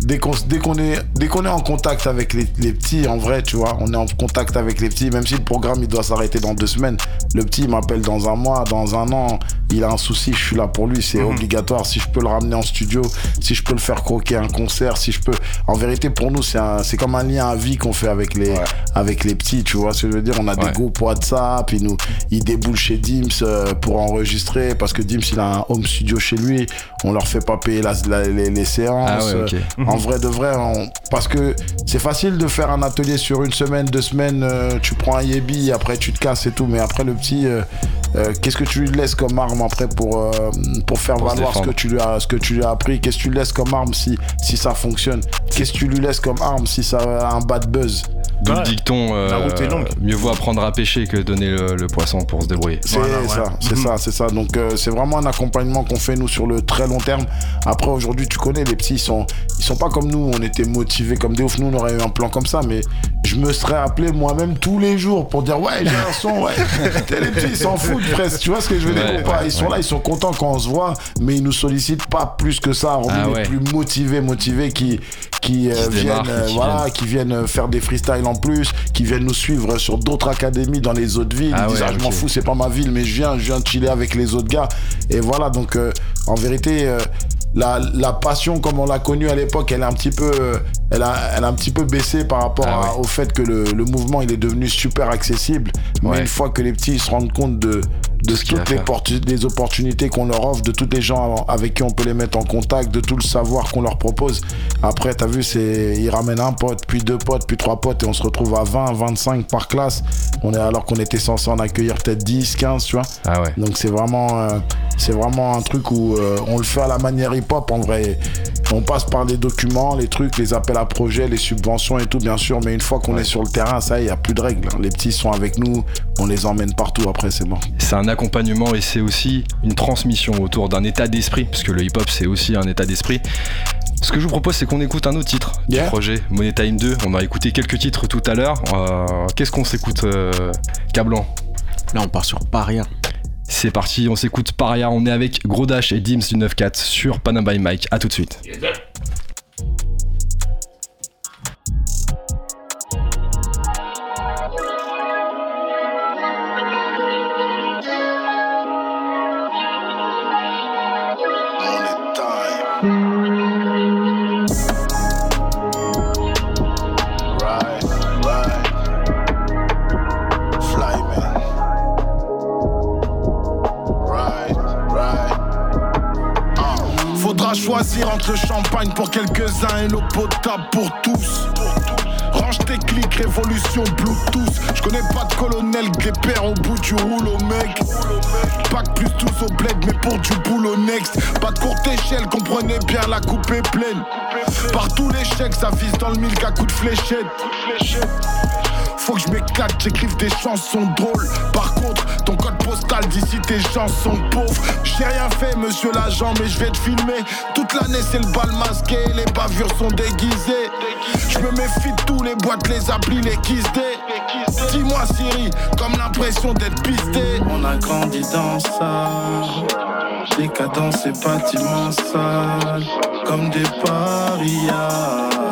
dès, qu'on dès qu'on est dès qu'on est en contact avec les, les, petits en vrai tu vois on est en contact avec les petits même si le programme il doit s'arrêter dans deux semaines le petit il m'appelle dans un mois dans un an il a un souci je suis là pour lui c'est mhm. obligatoire si je peux le ramener en studio si je peux le faire croquer un concert si je peux en vérité pour nous c'est c'est comme un lien à vie qu'on fait avec les avec les petits tu vois ce que je veux dire? On a des groupes WhatsApp, il nous, il déboule chez Dims euh, pour enregistrer parce que Dims il a un home studio chez lui. On leur fait pas payer les, séances. Ah en vrai de vrai, parce que c'est facile de faire un atelier sur une semaine, deux semaines. Euh, tu prends un Yebi, après tu te casses et tout. Mais après le petit, euh, qu'est-ce que tu lui laisses comme arme? Après pour pour faire valoir ce que tu lui as ce que tu lui as appris Qu'est-ce que tu lui laisses comme arme si si ça fonctionne? Qu'est-ce que tu lui laisses comme arme si ça a un bad buzz? D'où le dicton mieux vaut apprendre à pêcher que donner le, poisson pour se débrouiller. C'est ça, c'est ça, c'est ça. Donc euh, c'est vraiment un accompagnement qu'on fait nous sur le très long terme. Après aujourd'hui, tu connais les petits, ils sont, ils sont pas comme nous. On était motivés comme des ouf. Nous, on aurait eu un plan comme ça, mais je me serais appelé moi-même tous les jours pour dire ouais, j'ai un son, ouais. les petits, ils s'en foutent presque. Tu vois ce que je veux dire pas? Ils sont là, ils sont contents quand on se voit, mais ils nous sollicitent pas plus que ça. On ah, est plus motivés, motivés qui qui, euh, viennent, euh, voilà, qui viennent faire des freestyles en plus, qui viennent nous suivre sur d'autres académies dans les autres villes. Ah ils disent, ah, je m'en fous, c'est pas ma ville, mais je viens, je viens chiller avec les autres gars. Et voilà, donc euh, en vérité, euh, la, la, passion comme on l'a connue à l'époque, elle est un petit peu, euh, elle a, elle a un petit peu baissé par rapport ah au fait que le, le, mouvement il est devenu super accessible. Mais une fois que les petits se rendent compte de, de toutes les, opportunités qu'on leur offre, de tous les gens avec qui on peut les mettre en contact, de tout le savoir qu'on leur propose. Après, t'as vu, c'est ils ramènent un pote, puis deux potes, puis trois potes, et on se retrouve à 20, 25 par classe. On est alors qu'on était censé en accueillir peut-être 10, 15, tu vois. Ah ouais. Donc c'est vraiment, euh, c'est vraiment un truc où euh, on le fait à la manière hip-hop en vrai. On passe par les documents, les trucs, les appels à projets, les subventions et tout, bien sûr. Mais une fois qu'on est sur le terrain, ça, il n'y a plus de règles. Les petits sont avec nous, on les emmène partout après, c'est bon. C'est un accompagnement et c'est aussi une transmission autour d'un état d'esprit, parce que le hip-hop, c'est aussi un état d'esprit. Ce que je vous propose, c'est qu'on écoute un autre titre du projet, Money Time 2. On a écouté quelques titres tout à l'heure. Euh, qu'est-ce qu'on s'écoute, euh, Cablan? Là, on part sur Paria. C'est parti, on s'écoute Paria. On est avec Gros Dash et Dims du 9-4 sur Panama by Mike. A tout de suite. Vas-y, rentre le champagne pour quelques-uns et l'eau potable pour tous. Range tes clics, révolution Bluetooth. Je connais pas de colonel, pères au bout du rouleau, mec. Pack plus tous au bled, mais pour du boulot next. Pas de courte échelle, comprenez bien, la coupe est pleine. Par tous les chèques, ça vise dans le mille qu'à coup de fléchette. Faut que je m'éclate, j'écrive des chansons drôles. Par contre, ton code postal d'ici tes chansons pauvres. J'ai rien fait, monsieur l'agent, mais je vais te filmer. Toute l'année, c'est le bal masqué, les bavures sont déguisées. Je me méfie de tous les boîtes, les applis, les kissdés. Dis-moi, Siri, comme l'impression d'être pisté. On a grandi dans ça. Décadence et bâtiments sales, comme des parias.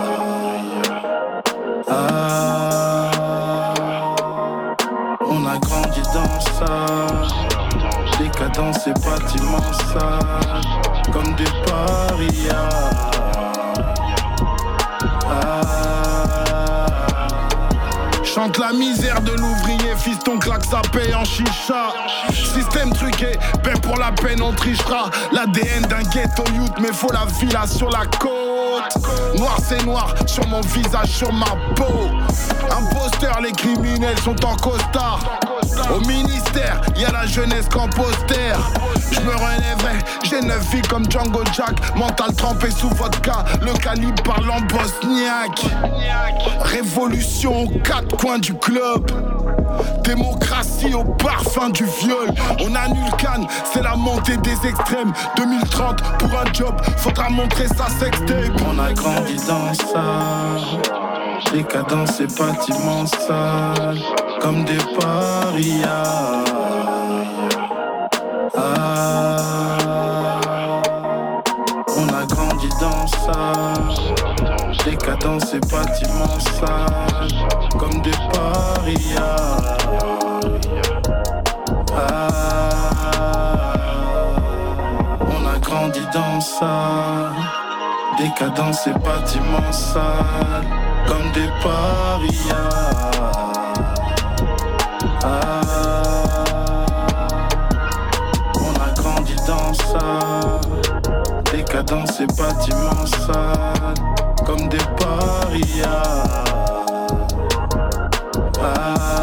La misère de l'ouvrier, fiston claque sa paye en chicha. Système truqué, paix pour la peine, on trichera. L'ADN d'un ghetto youth, mais faut la villa sur la côte. Noir c'est noir, sur mon visage, sur ma peau. Imposteur, les criminels sont en costard. Au ministère, y a la jeunesse qu'en poster. Je me relèverai, j'ai neuf vies comme Django Jack. Mental trempé sous vodka, le calibre parle en bosniaque. Révolution aux quatre coins du club. Démocratie au parfum du viol. On annule Cannes, c'est la montée des extrêmes. 2030 pour un job, faudra montrer sa sextape. On a grandi dans ça. Décadence et bâtiments sales, comme des parias. Ah, on a grandi dans ça. Décadence et bâtiments sales, comme des parias. Ah, on a grandi dans ça. Décadence et bâtiments sales, comme des parias. On a grandi dans ça. Décadence et bâtiments sales, comme des parias. Ah,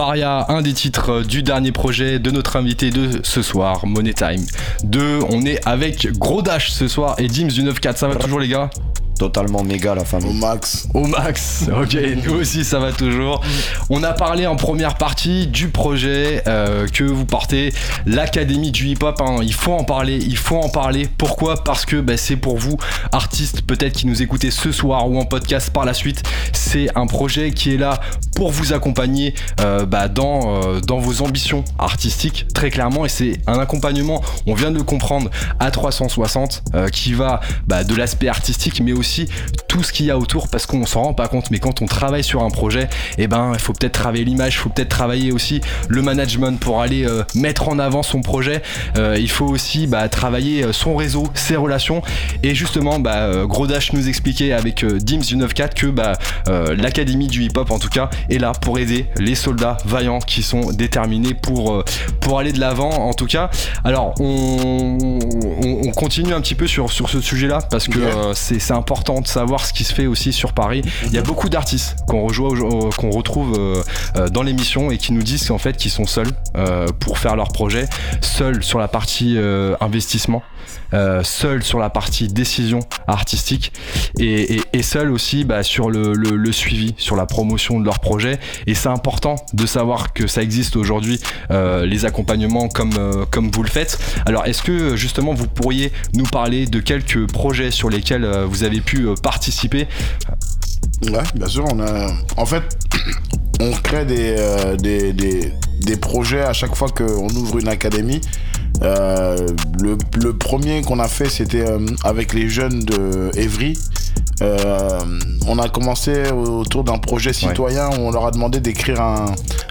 Paria, un des titres du dernier projet de notre invité de ce soir, Money Time. Deux, on est avec Gros Dash ce soir et Dims du 9-4. Ça va toujours les gars? Totalement méga la Au famille. max. Au max, ok, nous aussi ça va toujours. On a parlé en première partie du projet euh, que vous portez, l'Académie du hip-hop. hein. Il faut en parler, il faut en parler. Pourquoi? Parce que bah, c'est pour vous, artistes peut-être qui nous écoutez ce soir ou en podcast par la suite. C'est un projet qui est là pour vous accompagner euh, bah, dans, euh, dans vos ambitions artistiques, très clairement. Et c'est un accompagnement, on vient de le comprendre, à 360 euh, qui va bah, de l'aspect artistique, mais aussi tout ce qu'il y a autour parce qu'on s'en rend pas compte. Mais quand on travaille sur un projet, eh ben, il faut peut-être travailler l'image, il faut peut-être travailler aussi le management pour aller euh, mettre en avant son projet. Euh, il faut aussi bah, travailler euh, son réseau, ses relations. Et justement, bah, euh, Gros Dash nous expliquait avec Dims du 9-4 que bah, l'Académie du hip-hop, en tout cas, est là pour aider les soldats vaillants qui sont déterminés pour, pour aller de l'avant, en tout cas. Alors, on, on- on continue un petit peu sur, sur ce sujet-là parce que c'est c'est important de savoir ce qui se fait aussi sur Paris. Il y a beaucoup d'artistes qu'on qu'on retrouve euh, euh, dans l'émission et qui nous disent qu'en fait qu'ils sont seuls euh, pour faire leur projet, seuls sur la partie investissement, euh, seuls sur la partie décision artistique et, seuls aussi bah, sur le, suivi, sur la promotion de leur projet. Et c'est important de savoir que ça existe aujourd'hui, euh, les accompagnements comme, euh, comme vous le faites. Alors est-ce que justement vous pourriez nous parler de quelques projets sur lesquels vous avez pu participer? Ouais, bien sûr. On a... En fait, on crée des, des, des, des projets à chaque fois qu'on ouvre une académie. Euh, le, le premier qu'on a fait, c'était euh, avec les jeunes de Evry. Euh, on a commencé autour d'un projet citoyen où on leur a demandé d'écrire un,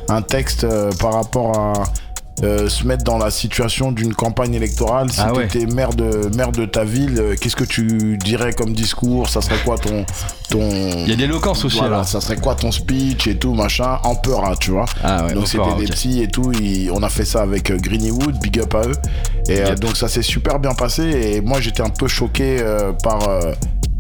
un texte par rapport à euh, se mettre dans la situation d'une campagne électorale. Si Ah tu étais maire de, maire de ta ville, euh, qu'est-ce que tu dirais comme discours? Ça serait quoi ton. ton... Il y a de l'éloquence aussi, Voilà, là. ça serait quoi ton speech et tout, machin, en peur, hein, tu vois. Ah ouais, donc c'était des petits et tout. ils- on a fait ça avec euh, Greenwood, big up à eux. Et euh, donc ça s'est super bien passé. Et moi j'étais un peu choqué euh, par.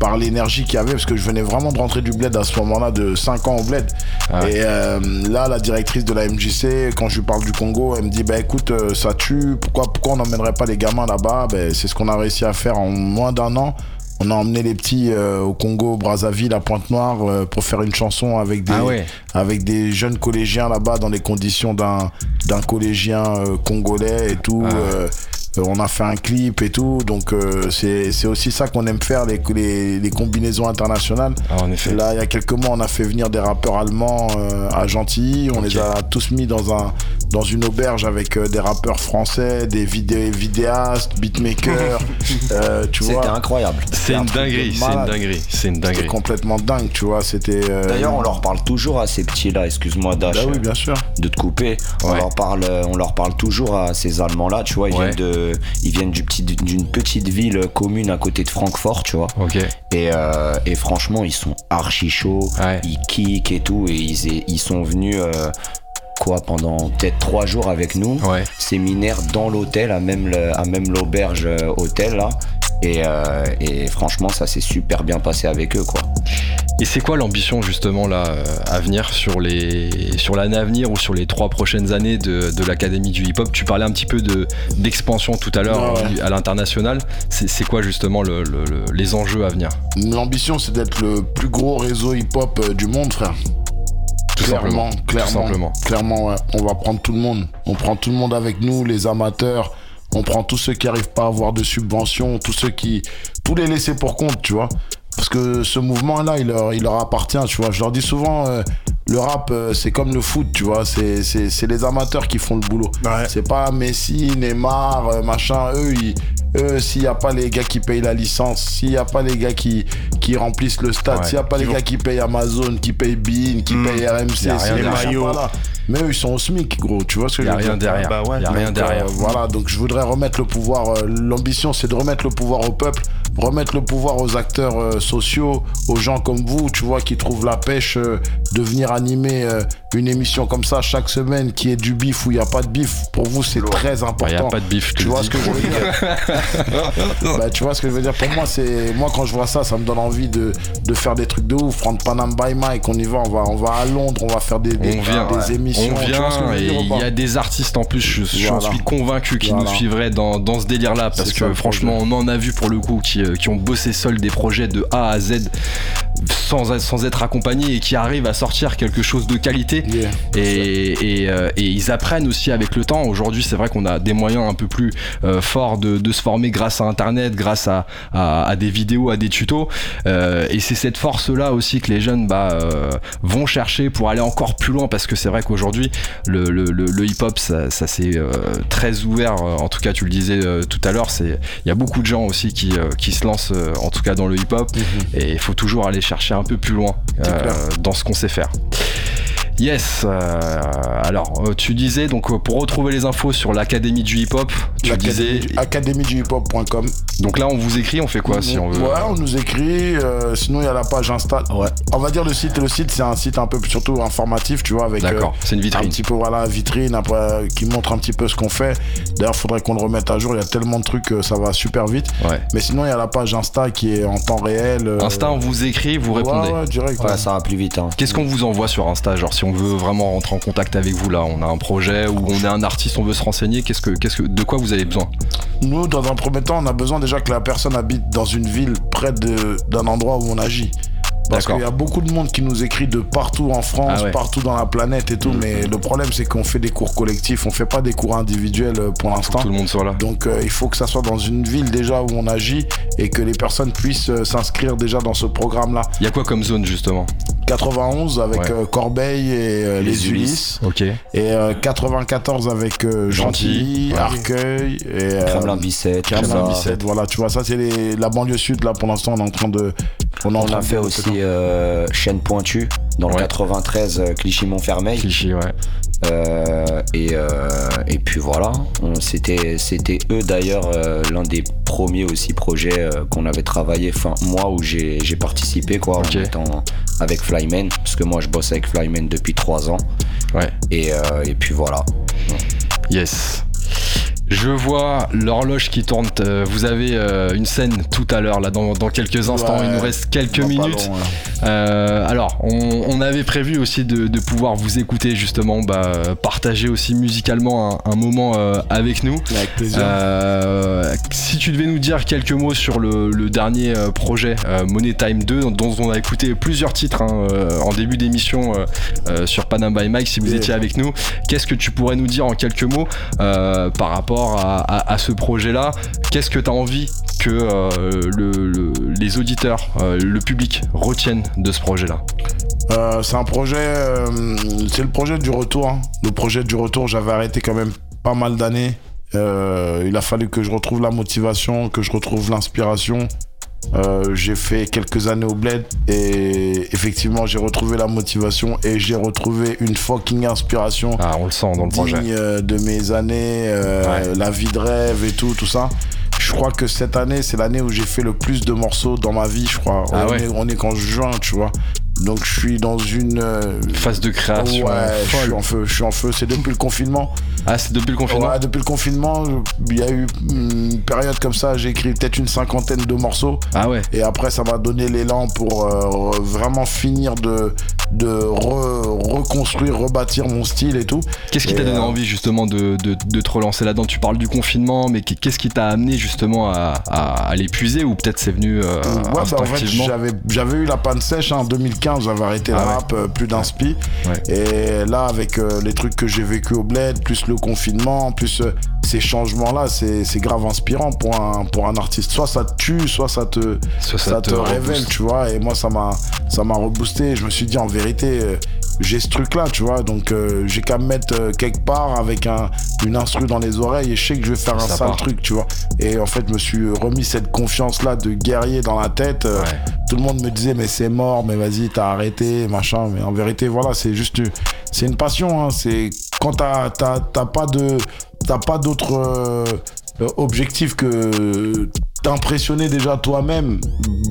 Euh, par l'énergie qu'il y avait parce que je venais vraiment de rentrer du bled à ce moment-là de 5 ans au bled Ah ouais. et euh, là la directrice de la MJC quand je lui parle du Congo elle me dit bah écoute euh, ça tue pourquoi pourquoi on n'emmènerait pas les gamins là-bas? Ben, c'est ce qu'on a réussi à faire en moins d'un an on a emmené les petits euh, au Congo, Brazzaville, à Pointe-Noire euh, pour faire une chanson avec des, Ah ouais. avec des jeunes collégiens là-bas dans les conditions d'un d'un collégien euh, congolais et tout. Ah ouais. Euh, on a fait un clip et tout, donc euh, c'est c'est aussi ça qu'on aime faire, les, les, les combinaisons internationales. Ah, en effet. Là, il y a quelques mois, on a fait venir des rappeurs allemands euh, à Gentilly. On les a tous mis dans, un, dans une auberge avec euh, des rappeurs français, des vidé vidéastes, beatmakers. euh, tu vois, C'était incroyable. C'est un une dinguerie, c'est une dinguerie, c'est une c'était dinguerie. complètement dingue, tu vois. C'était. euh, D'ailleurs, on leur parle toujours à ces petits-là, excuse-moi Dash, Bah oui, bien sûr. de te couper. On, leur parle, on leur parle toujours à ces Allemands-là, tu vois. Ils, Ouais. viennent de, ils viennent du petit, d'une petite ville commune à côté de Francfort, tu vois. Et, euh, et franchement, ils sont archi chauds, Ouais. ils kick et tout, et ils, ils sont venus euh, quoi pendant peut-être trois jours avec nous, Ouais. séminaire dans l'hôtel, à même le- à même l'auberge euh, hôtel là. Et, euh, et franchement, ça s'est super bien passé avec eux, quoi. Et c'est quoi l'ambition justement là euh, à venir sur les sur l'année à venir ou sur les trois prochaines années de, de l'académie du hip-hop? Tu parlais un petit peu de d'expansion tout à l'heure Ouais, à l'international. C'est quoi justement le- le- le- les enjeux à venir? L'ambition, c'est d'être le plus gros réseau hip-hop euh, du monde, frère. Tout clairement, simplement. clairement, Tout simplement. clairement, ouais. On va prendre tout le monde. On prend tout le monde avec nous, les amateurs. On prend tous ceux qui arrivent pas à avoir de subventions, tous ceux qui, tous les laissés pour compte, tu vois. Parce que ce mouvement-là, il leur, il leur appartient, tu vois. Je leur dis souvent, euh, le rap, euh, c'est comme le foot, tu vois. C'est, c'est, c'est les amateurs qui font le boulot. Ouais. C'est pas Messi, Neymar, euh, machin. Eux, ils- eux s'il n'y a pas les gars qui payent la licence, s'il n'y a pas les gars qui, qui remplissent le stade, Ouais. s'il n'y a pas les gars qui payent Amazon, qui payent Bean, qui Mm. payent RMC, Y a rien si les maillots. Mais eux, ils sont au SMIC, gros. Tu vois ce que Il je y a veux rien dire derrière. Bah ouais. Il y a rien derrière. euh, voilà, donc je voudrais remettre le pouvoir. euh, L'ambition, c'est de remettre le pouvoir au peuple, remettre le pouvoir aux acteurs euh, sociaux, aux gens comme vous, tu vois, qui trouvent la pêche euh, de venir animer euh, une émission comme ça chaque semaine, qui est du bif ou il n'y a pas de bif. Pour vous, c'est très Il important. n'y a pas de bif. Tu vois dis. ce que je veux dire bah, Tu vois ce que je veux dire Pour moi, c'est moi quand je vois ça, ça me donne envie de, de faire des trucs de ouf. Prendre Panam by Mike, on y va, on va, on va à Londres, on va faire des, des, On vient, des ouais. émissions. On vient il y a des artistes en plus, je, Voilà. suis convaincu qui Voilà. nous suivraient dans, dans ce délire-là parce que ça, franchement on en a vu pour le coup qui, euh, qui ont bossé seuls des projets de A à Z sans, sans être accompagnés et qui arrivent à sortir quelque chose de qualité. Yeah. Et, et, euh, et ils apprennent aussi avec le temps. Aujourd'hui, c'est vrai qu'on a des moyens un peu plus euh, forts de, de se former grâce à Internet, grâce à, à, à des vidéos, à des tutos. Euh, et c'est cette force-là aussi que les jeunes bah, vont chercher pour aller encore plus loin parce que c'est vrai qu'aujourd'hui, le, le, le, le hip-hop, ça, ça s'est très ouvert. En tout cas, tu le disais tout à l'heure, il y a beaucoup de gens aussi qui, qui se lancent, euh, en tout cas dans le hip-hop. Et il faut toujours aller chercher un peu plus loin euh, dans ce qu'on sait faire. Yes. euh, alors, euh, tu disais donc euh, pour retrouver les infos sur l'académie du hip-hop, tu disais. L'académie du hip-hop.com. Donc là, on vous écrit, on fait quoi si on veut Ouais, on nous écrit. euh, sinon, il y a la page Insta. Ouais. On va dire le site. Le site, c'est un site un peu surtout informatif, tu vois, avec. D'accord, c'est une vitrine. Un petit peu, voilà, vitrine, après, qui montre un petit peu ce qu'on fait. D'ailleurs, faudrait qu'on le remette à jour. Il y a tellement de trucs que ça va super vite. Ouais. Mais sinon, il y a la page Insta qui est en temps réel. euh, Insta, on vous écrit, vous ouais, répondez. Ouais, direct. Ouais, ouais. ça va plus vite. Hein. Qu'est-ce qu'on vous envoie sur Insta Genre, si on veut vraiment rentrer en contact avec vous là, on a un projet ou on est un artiste, on veut se renseigner, qu'est-ce que, qu'est-ce que, de quoi vous avez besoin? Nous, dans un premier temps, on a besoin déjà que la personne habite dans une ville près de- d'un endroit où on agit. Parce qu'il y a beaucoup de monde qui nous écrit de partout en France, Ah ouais. partout dans la planète et tout, mais le problème c'est qu'on fait des cours collectifs, on fait pas des cours individuels euh, pour l'instant. tout le monde soit là. Donc euh, il faut que ça soit dans une ville déjà où on agit et que les personnes puissent euh, s'inscrire déjà dans ce programme-là. Il y a quoi comme zone justement? 91 avec Ouais. euh, Corbeil et euh, les, Les Ulysses. Ok. Et euh, 94 avec euh, Gentilly, Gentilly, ouais. Arcueil et Kremlin Bicêtre, Kremlin. Bicêtre. Voilà, tu vois, ça c'est les- la banlieue sud là pour l'instant on est en train de. On, On a fait aussi euh, Chaîne Pointue dans le Ouais. 93 euh, Clichy-Montfermeil. Cliché, ouais. Euh, et, euh, et puis voilà, c'était eux d'ailleurs euh, l'un des premiers aussi projets qu'on avait travaillé, enfin moi où j'ai participé quoi, en étant avec Flyman, parce que moi je bosse avec Flyman depuis trois ans. Ouais. Et, et puis voilà. Yes. Je vois l'horloge qui tourne. euh, Vous avez euh, une scène tout à l'heure, là, dans, dans quelques instants. Ouais. Il nous reste quelques minutes. long. Euh, alors, on, on avait prévu aussi de, de pouvoir vous écouter, justement, bah, partager aussi musicalement un, un moment euh, avec nous. Avec plaisir. Euh, si tu devais nous dire quelques mots sur le, le dernier euh, projet euh, Money Time 2 dont on a écouté plusieurs titres hein, en début d'émission sur Panam by Mike si vous Yeah. étiez avec nous qu'est-ce que tu pourrais nous dire en quelques mots euh, par rapport à, ce projet là qu'est-ce que tu as envie que euh, le- le- les auditeurs euh, le public retiennent de ce projet là Euh, c'est un projet, c'est le projet du retour. hein. Le projet du retour, j'avais arrêté quand même pas mal d'années. Il a fallu que je retrouve la motivation, que je retrouve l'inspiration. Euh, j'ai fait quelques années au bled et effectivement j'ai retrouvé la motivation et j'ai retrouvé une fucking inspiration ah, on le sent dans le projet digne euh, de mes années, euh, Ouais. la vie de rêve et tout, tout ça. Je crois que cette année, c'est l'année où j'ai fait le plus de morceaux dans ma vie, je crois. Ah on, ouais. est, on est qu'en juin, tu vois. Donc je suis dans une euh, phase de création ouais, je suis en feu, je suis en feu. C'est depuis le confinement. ah c'est depuis le confinement Ouais, depuis le confinement, il y a eu une période comme ça. J'ai écrit peut-être une cinquantaine de morceaux. ah ouais Et après, ça m'a donné l'élan pour euh, vraiment finir de, de re- reconstruire, rebâtir mon style et tout. Qu'est-ce qui t'a donné euh, envie justement de, de- de te relancer là-dedans? Tu parles du confinement, mais qu'est-ce qui t'a amené justement à, à- à l'épuiser? Ou peut-être c'est venu Ouais, bah, en fait, j'avais, j'avais eu la panne sèche hein, en 2015, j'avais arrêté Ah la ouais. rap, euh, plus d'inspi. Ouais. Et là, avec euh, les trucs que j'ai vécu au bled, plus le confinement, plus euh, ces changements-là, c'est, c'est grave inspirant pour un, pour un artiste. Soit ça te tue, soit ça te, Soit ça ça te te révèle, tu vois. Et moi, ça m'a, ça m'a reboosté. Je me suis dit, en vérité, j'ai ce truc-là, tu vois. Donc, euh, j'ai qu'à me mettre euh, quelque part avec un, une instru dans les oreilles et je sais que je vais faire un Ça sale part. truc, tu vois. Et en fait, je me suis remis cette confiance-là de guerrier dans la tête. Euh, Ouais. Tout le monde me disait, mais c'est mort, mais vas-y, t'as arrêté, machin. Mais en vérité, voilà, c'est juste, c'est une passion. hein. C'est quand t'as, t'as, t'as pas de, t'as pas d'autre euh, euh, objectif que t'impressionner déjà toi-même,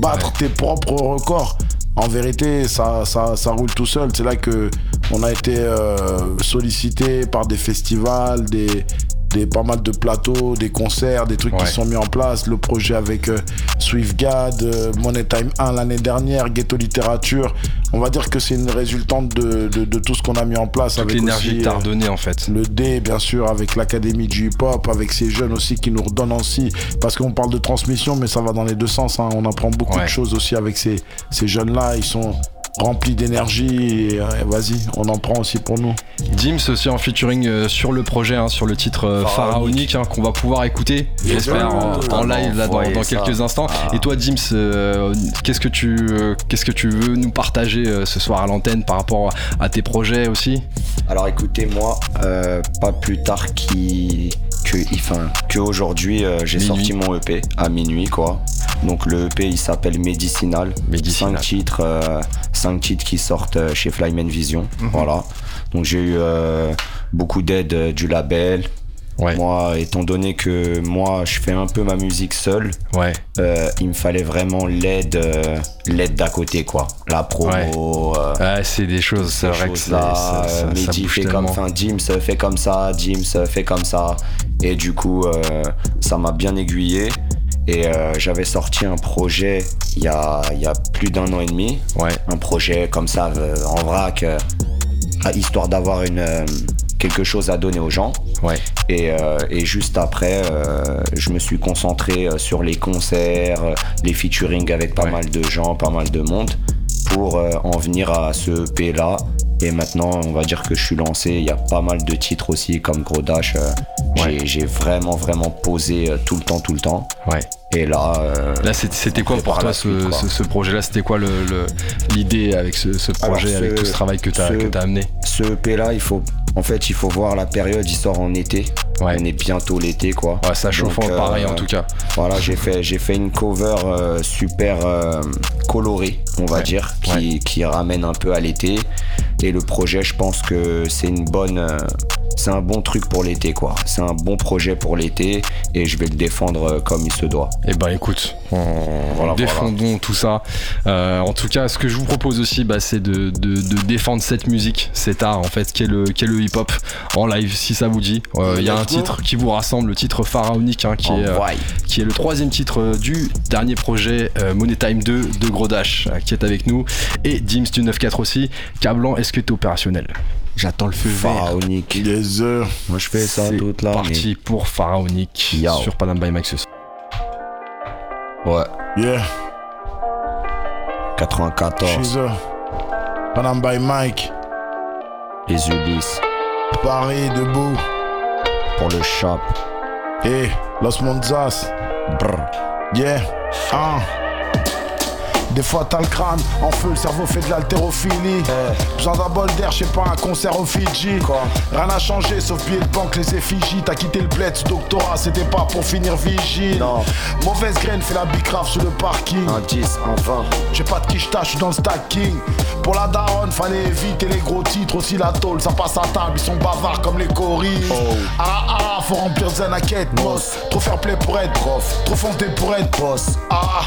battre tes propres records. En vérité, ça, ça, roule tout seul. C'est là que on a été euh, sollicité par des festivals, des, des pas mal de plateaux, des concerts, des trucs Ouais. qui sont mis en place. Le projet avec euh, SwiftGad, euh, Money Time 1 l'année dernière, Ghetto Littérature. On va dire que c'est une résultante de, de, de tout ce qu'on a mis en place. Toute avec l'énergie aussi, que euh, en fait. le D, bien sûr, avec l'Académie du hip-hop, avec ces jeunes aussi qui nous redonnent aussi. Parce qu'on parle de transmission, mais ça va dans les deux sens. hein. On apprend beaucoup Ouais. de choses aussi avec ces, ces jeunes-là. Ils sont remplis d'énergie. Et, vas-y, on en prend aussi pour nous. Dims aussi en featuring euh, sur le projet, hein, sur le titre euh, Pharaonique, hein, qu'on va pouvoir écouter, j'espère, en, live là, dans, quelques instants. Ah. Et toi, Dims, euh, qu'est-ce que tu, euh, qu'est-ce que tu veux nous partager euh, ce soir à l'antenne par rapport à, tes projets aussi? Alors écoutez, moi, euh, pas plus tard qui que, enfin, que aujourd'hui, euh, j'ai sorti mon EP à minuit, quoi. Donc le EP, il s'appelle Medicinal. Medicinal. Cinq titres, euh, cinq titres qui sortent euh, chez Flyman Vision. Mhm. Voilà. Donc j'ai eu euh, beaucoup d'aide du label. Ouais. Moi, étant donné que moi, je fais un peu ma musique seul, Ouais, euh, il me fallait vraiment l'aide, euh, l'aide d'à côté, quoi. La promo. euh, Ah, c'est des choses, c'est ces vrai que ça, ça, fait comme, enfin James fait comme ça, James fait comme ça, et du coup ça m'a bien aiguillé. Et j'avais sorti un projet il y a, y a plus d'un an et demi, Ouais, un projet comme ça en vrac, histoire d'avoir une quelque chose à donner aux gens. ouais, Et, euh, et juste après, euh, je me suis concentré euh, sur les concerts, euh, les featuring avec pas Ouais. mal de gens, pas mal de monde, pour euh, en venir à ce EP là. Et maintenant, on va dire que je suis lancé. Il y a pas mal de titres aussi, comme Gros Dash. euh, Ouais. j'ai- vraiment, vraiment posé tout le temps, tout le temps. Et là, euh, Là, c'était quoi pour toi ce, projet-là? C'était quoi le- le- l'idée avec ce, ce projet, avec tout ce travail que tu as, amené? ce EP là, il faut, en fait, il faut voir la période. Il sort en été. Ouais. On est bientôt l'été, quoi. Ouais, ça chauffe Donc, pareil euh, en tout cas. Voilà, j'ai fait, j'ai fait une cover euh, super euh, colorée, on va Ouais. dire, qui, qui ramène un peu à l'été. Et le projet, je pense que c'est une bonne. C'est un bon truc pour l'été, quoi. C'est un bon projet pour l'été et je vais le défendre euh, comme il se doit. Eh ben écoute, on défendons tout ça. Euh, en tout cas, ce que je vous propose aussi, bah, c'est de, de- de défendre cette musique, cet art en fait, qui est le, le hip-hop en live, si ça vous dit. Euh, Il y a un titre qui vous rassemble, le titre pharaonique, hein, qui, est, euh, Envoie. qui est le troisième titre du dernier projet Money Time 2 de Gros Dash, qui est avec nous, et Dims du 9-4 aussi. Cablan, est-ce que tu es opérationnel? J'attends le feu vert. Pharaonique. Les heures. Moi, je fais ça toute l'année. parti pour Pharaonique Yo. sur Panam by Mike ce soir. Ouais. Yeah. 94. Chez eux. Panam by Mike. Les Ulysses. Paris debout. Pour le shop. Eh, Los Monzas. Brr. Yeah. Ah. Des fois t'as le crâne en feu, le cerveau fait de l'haltérophilie. Besoin d'un bol d'air, je sais pas, un concert au Fidji. Quoi Rien n'a changé sauf billets de banque, les effigies. T'as quitté le bled, ce doctorat, c'était pas pour finir vigile. Non. Mauvaise graine, fait la bicrave sur le parking. Un 10, un 20. J'ai pas de quicheta, je suis dans le stacking. Pour la daronne, fallait éviter les gros titres, aussi la tôle, ça passe à table, ils sont bavards comme les coris. Oh. Ah ah, faut remplir Zanaket, boss. Trop fair play pour être prof, trop foncé pour être Boss. Ah,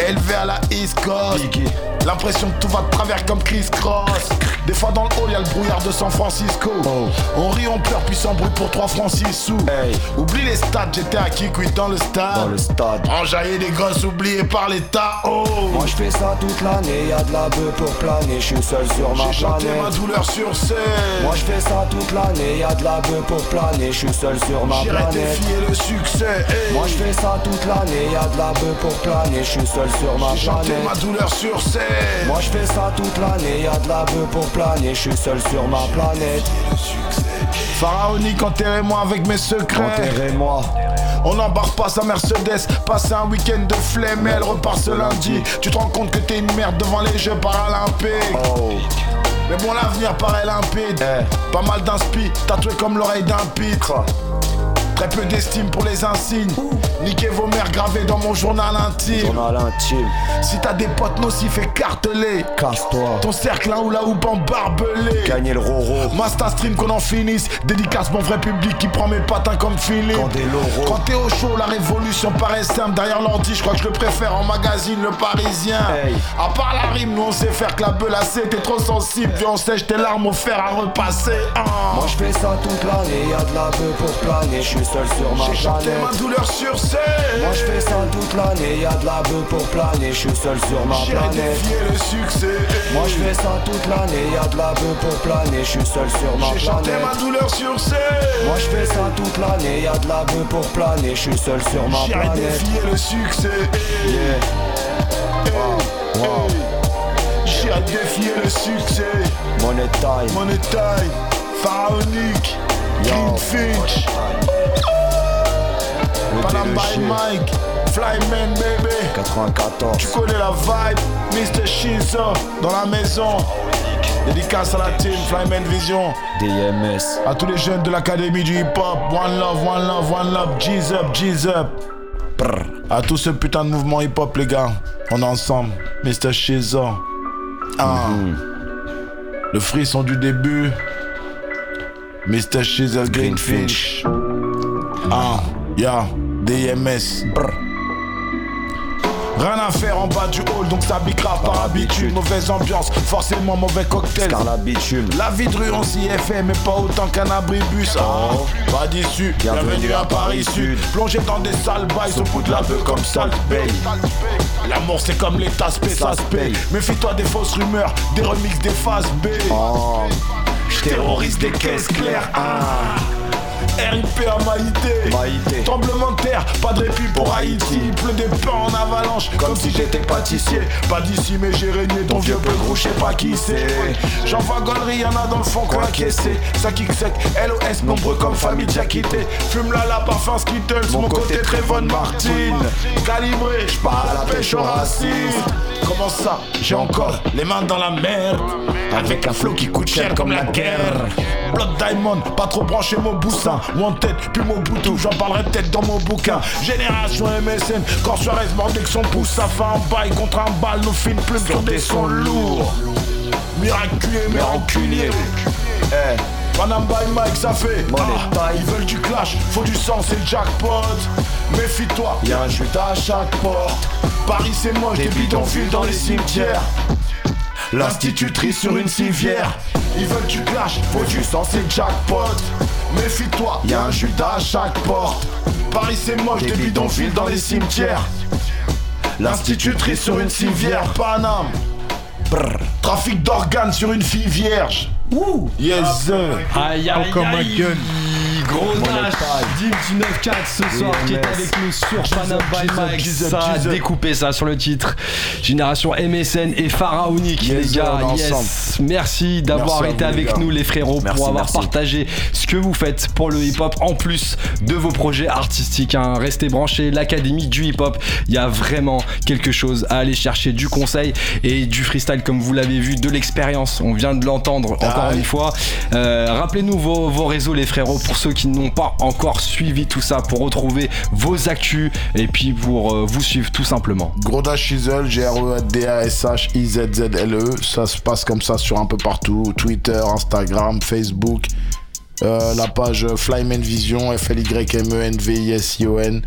élevé à la East Coast. L'impression que tout va de travers comme Chris Cross. Des fois dans le hall, y'a le brouillard de San Francisco. Oh. On rit, on pleure, puis s'embrouille pour 3 francs 6 sous. Hey. Oublie les stats, j'étais à Kikwit dans le stade. Dans le stade. Enjaillé des gosses oubliés par l'État. Oh, Moi je fais ça toute l'année, y'a de la bœuf pour planer, je suis seul sur ma j'ai chanté ma planète. douleur sur scène. Moi je fais ça toute l'année, y'a de la bœuf pour planer, je suis seul sur ma planète. défier le succès. hey. Moi je fais ça toute l'année, y'a de la bœuf pour planer, je suis seul sur ma J'ai chanté ma planète. douleur sur scène. Moi je fais ça toute l'année, y'a de la bœuf pour planer, je suis seul sur ma planète. Pharaonique, enterrez-moi avec mes secrets. Enterrez-moi. On n'embarque pas sa Mercedes, passer un week-end de flemme, elle repart ce lundi. Tu te rends compte que t'es une merde devant les Jeux Paralympiques. Oh. Mais bon, l'avenir paraît limpide. Eh. Pas mal d'inspi, tatoué comme l'oreille d'un pitre. Très peu d'estime pour les insignes. Niquez vos mères gravées dans mon journal intime. Journal intime, Si t'as des potes nocifs écartelés, casse-toi. ton cercle là ou là ou barbelé. Gagner le roro. Master stream qu'on en finisse Dédicace mon vrai public qui prend mes patins comme Philippe Quand t'es au show la révolution paraît simple Derrière l'ordi je crois que je le préfère en magazine le parisien Hey. À part la rime nous on sait faire que la belacée T'es trop sensible puis on sèche tes larmes au fer à repasser. Moi je fais ça toute l'année, y'a de la bœuf pour planer, je suis seul sur ma J'ai chanté ma douleur sur scène. Moi je fais ça toute l'année, y'a de la bœuf pour planer, je suis seul sur ma planète. défier le succès. Moi je fais ça toute l'année, y'a de la bœuf pour planer, je suis seul sur ma J'ai chanté planète. ma douleur sur scène. Moi je fais ça toute l'année, y'a de la bœuf pour planer, je suis seul sur ma planète. défier le succès. Yeah. Wow, wow. Le succès. Money time, Money Time, Pharaonique, Greenfinch, le Panam by Mike, Flyman baby. 94. Tu connais la vibe, Mr. Shiza dans la maison. Dédicace à la team Flyman Vision, DMS, à tous les jeunes de l'académie du hip hop. One love, one love, one love, G's up, G's up. brr. À tout ce putain de mouvement hip hop, les gars. On est ensemble, Mr. Shiza. Ah. Le frisson du début. Mr. Shizzle Greenfinch. Ah, ya, DMS. Brr. Rien à faire en bas du hall, donc ça bicrave par habitude. Mauvaise ambiance, forcément mauvais cocktail. Scarla Bitume, La vie de rue, on s'y est fait, mais pas autant qu'un abribus. Ah, pas d'issu, bienvenue à Paris Sud. Plongé dans des sales bails, au bout de la bœuf comme Bay. L'amour, c'est comme les tasses, ça se paye. Méfie-toi des fausses rumeurs, des remixes, des phases B. oh, Je terrorise des caisses claires. Ah. RIP à Maïté. Maïté. Tremblement de terre, pas de répit pour Haïti. Il pleut des pains en avalanche, comme, si j'étais pâtissier. Pas d'ici, mais j'ai régné. Ton vieux peu gros, je sais pas qui c'est. J'en vois gaulerie, y'en a dans le fond qu'on a caissé. Ça kick sec, LOS, nombreux comme famille déjà quitté. Fume là la parfum Skittles, mon, côté Trayvon Martin. Calibré, j'pars à la pêche au racisme. Comment ça J'ai encore les mains dans la merde. Avec un flow qui coûte cher comme la guerre. Blood Diamond, pas trop branché mon boussin. Wanted, puis mon boutou, j'en parlerai peut-être dans mon bouquin. Génération MSN, quand Suarez mordait que son pouce, ça fait un bail contre un bal. Nos fines plumes sur des sons lourds. Miracle inculé mais rancunier. Eh, Panam by Mike, ça fait. Ah, ils veulent du clash, faut du sang, c'est le jackpot. Méfie-toi, y'a un jute à chaque porte. Paris c'est moche, des bidonvilles dans les cimetières. L'institutrice sur une civière. Ils veulent du clash, faut du sang, c'est le jackpot. Méfie-toi, y'a un Judas à chaque porte. Paris c'est moche, des bidonvilles dans les cimetières. L'institutrice sur une civière, Paname. Brr. Trafic d'organes sur une fille vierge. Wouh Yes sir. Aïe aïe Encore ma aïe. gueule. Gros Dim du 9-4 ce soir qui est avec nous sur Panam by Mike. Ça a découpé ça sur le titre. Génération MSN et pharaonique les gars. Yes. Merci d'avoir été avec nous les frérots pour avoir partagé ce que vous faites pour le hip hop en plus de vos projets artistiques. hein. Restez branchés, l'académie du hip hop. Il y a vraiment quelque chose à aller chercher du conseil et du freestyle comme vous l'avez vu, de l'expérience. On vient de l'entendre encore ouais. une fois. Euh, Rappelez-nous vos, vos réseaux les frérots pour ceux qui n'ont pas encore suivi tout ça, pour retrouver vos actus et puis pour euh, vous suivre tout simplement. Groda Shizzle, E G-R-E-D-A-S-H-I-Z-Z-L-E. E. Ça se passe comme ça sur un peu partout. Twitter, Instagram, Facebook. Euh, la page Flyman Vision, E F-L-Y-M-E-N-V-I-S-I-O-N.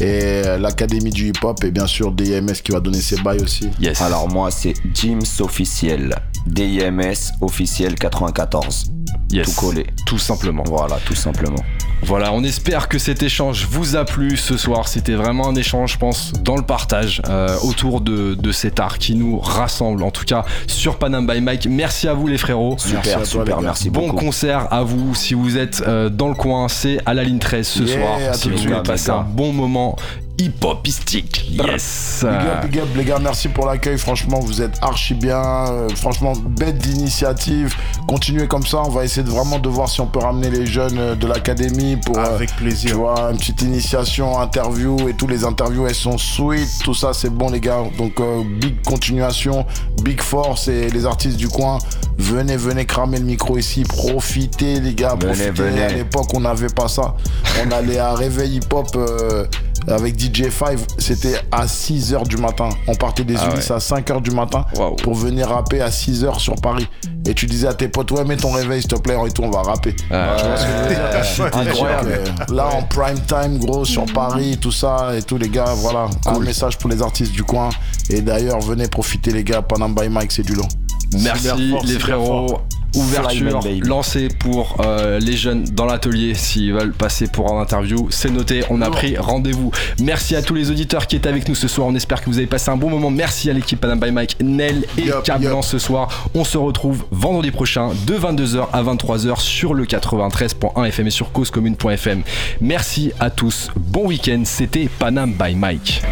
Et euh, l'Académie du Hip Hop. Et bien sûr, DMS qui va donner ses bails aussi. Yes. Alors moi c'est Jims officiel, DIMS officiel 94. Yes. Tout collé. Tout simplement. Voilà, tout simplement. Voilà, on espère que cet échange vous a plu ce soir. C'était vraiment un échange, je pense, dans le partage euh, autour de, de cet art qui nous rassemble, en tout cas sur Panam by Mike. Merci à vous les frérots. Super, toi, super, merci Bon beaucoup. concert à vous si vous êtes euh, dans le coin, c'est à la ligne 13 ce Yeah, soir. à Si tout de vous suite, voulez passer un bon moment hip-hopistique. Yes. Big up, big up, les gars, merci pour l'accueil. Franchement, vous êtes archi bien. Euh, franchement, bête d'initiative. Continuez comme ça. On va essayer de vraiment de voir si on peut ramener les jeunes euh, de l'académie pour. euh, Avec tu plaisir. vois, une petite initiation, interview et tous les interviews, elles sont sweet. Tout ça, c'est bon, les gars. Donc, euh, big continuation, big force et les artistes du coin. Venez, venez cramer le micro ici. Profitez, les gars. Venez, profitez. venez. À l'époque, on n'avait pas ça. On allait à Réveil Hip Hop. euh, avec DJ5, c'était à 6h du matin. On partait des Ah Ulysses à 5h du matin pour venir rapper à 6h sur Paris. Et tu disais à tes potes, ouais, mets ton réveil, s'il te plaît, et tout, on va rapper. Ah, Tu vois ce que je veux dire? Incroyable. donc, euh, là, en prime time, gros, sur Paris, tout ça, et tous les gars, voilà. Un message pour les artistes du coin. Et d'ailleurs, venez profiter, les gars. Panam by Mike, c'est du long. Merci fort, les frérots. Ouverture lancée pour euh, les jeunes dans l'atelier s'ils veulent passer pour un interview. C'est noté, on a pris rendez-vous. Merci à tous les auditeurs qui étaient avec nous ce soir. On espère que vous avez passé un bon moment. Merci à l'équipe Panam by Mike, Nel et Cablan yup. ce soir. On se retrouve vendredi prochain de 22h à 23h sur le 93.1 FM et sur causecommune.fm. Merci à tous. Bon week-end. C'était Panam by Mike.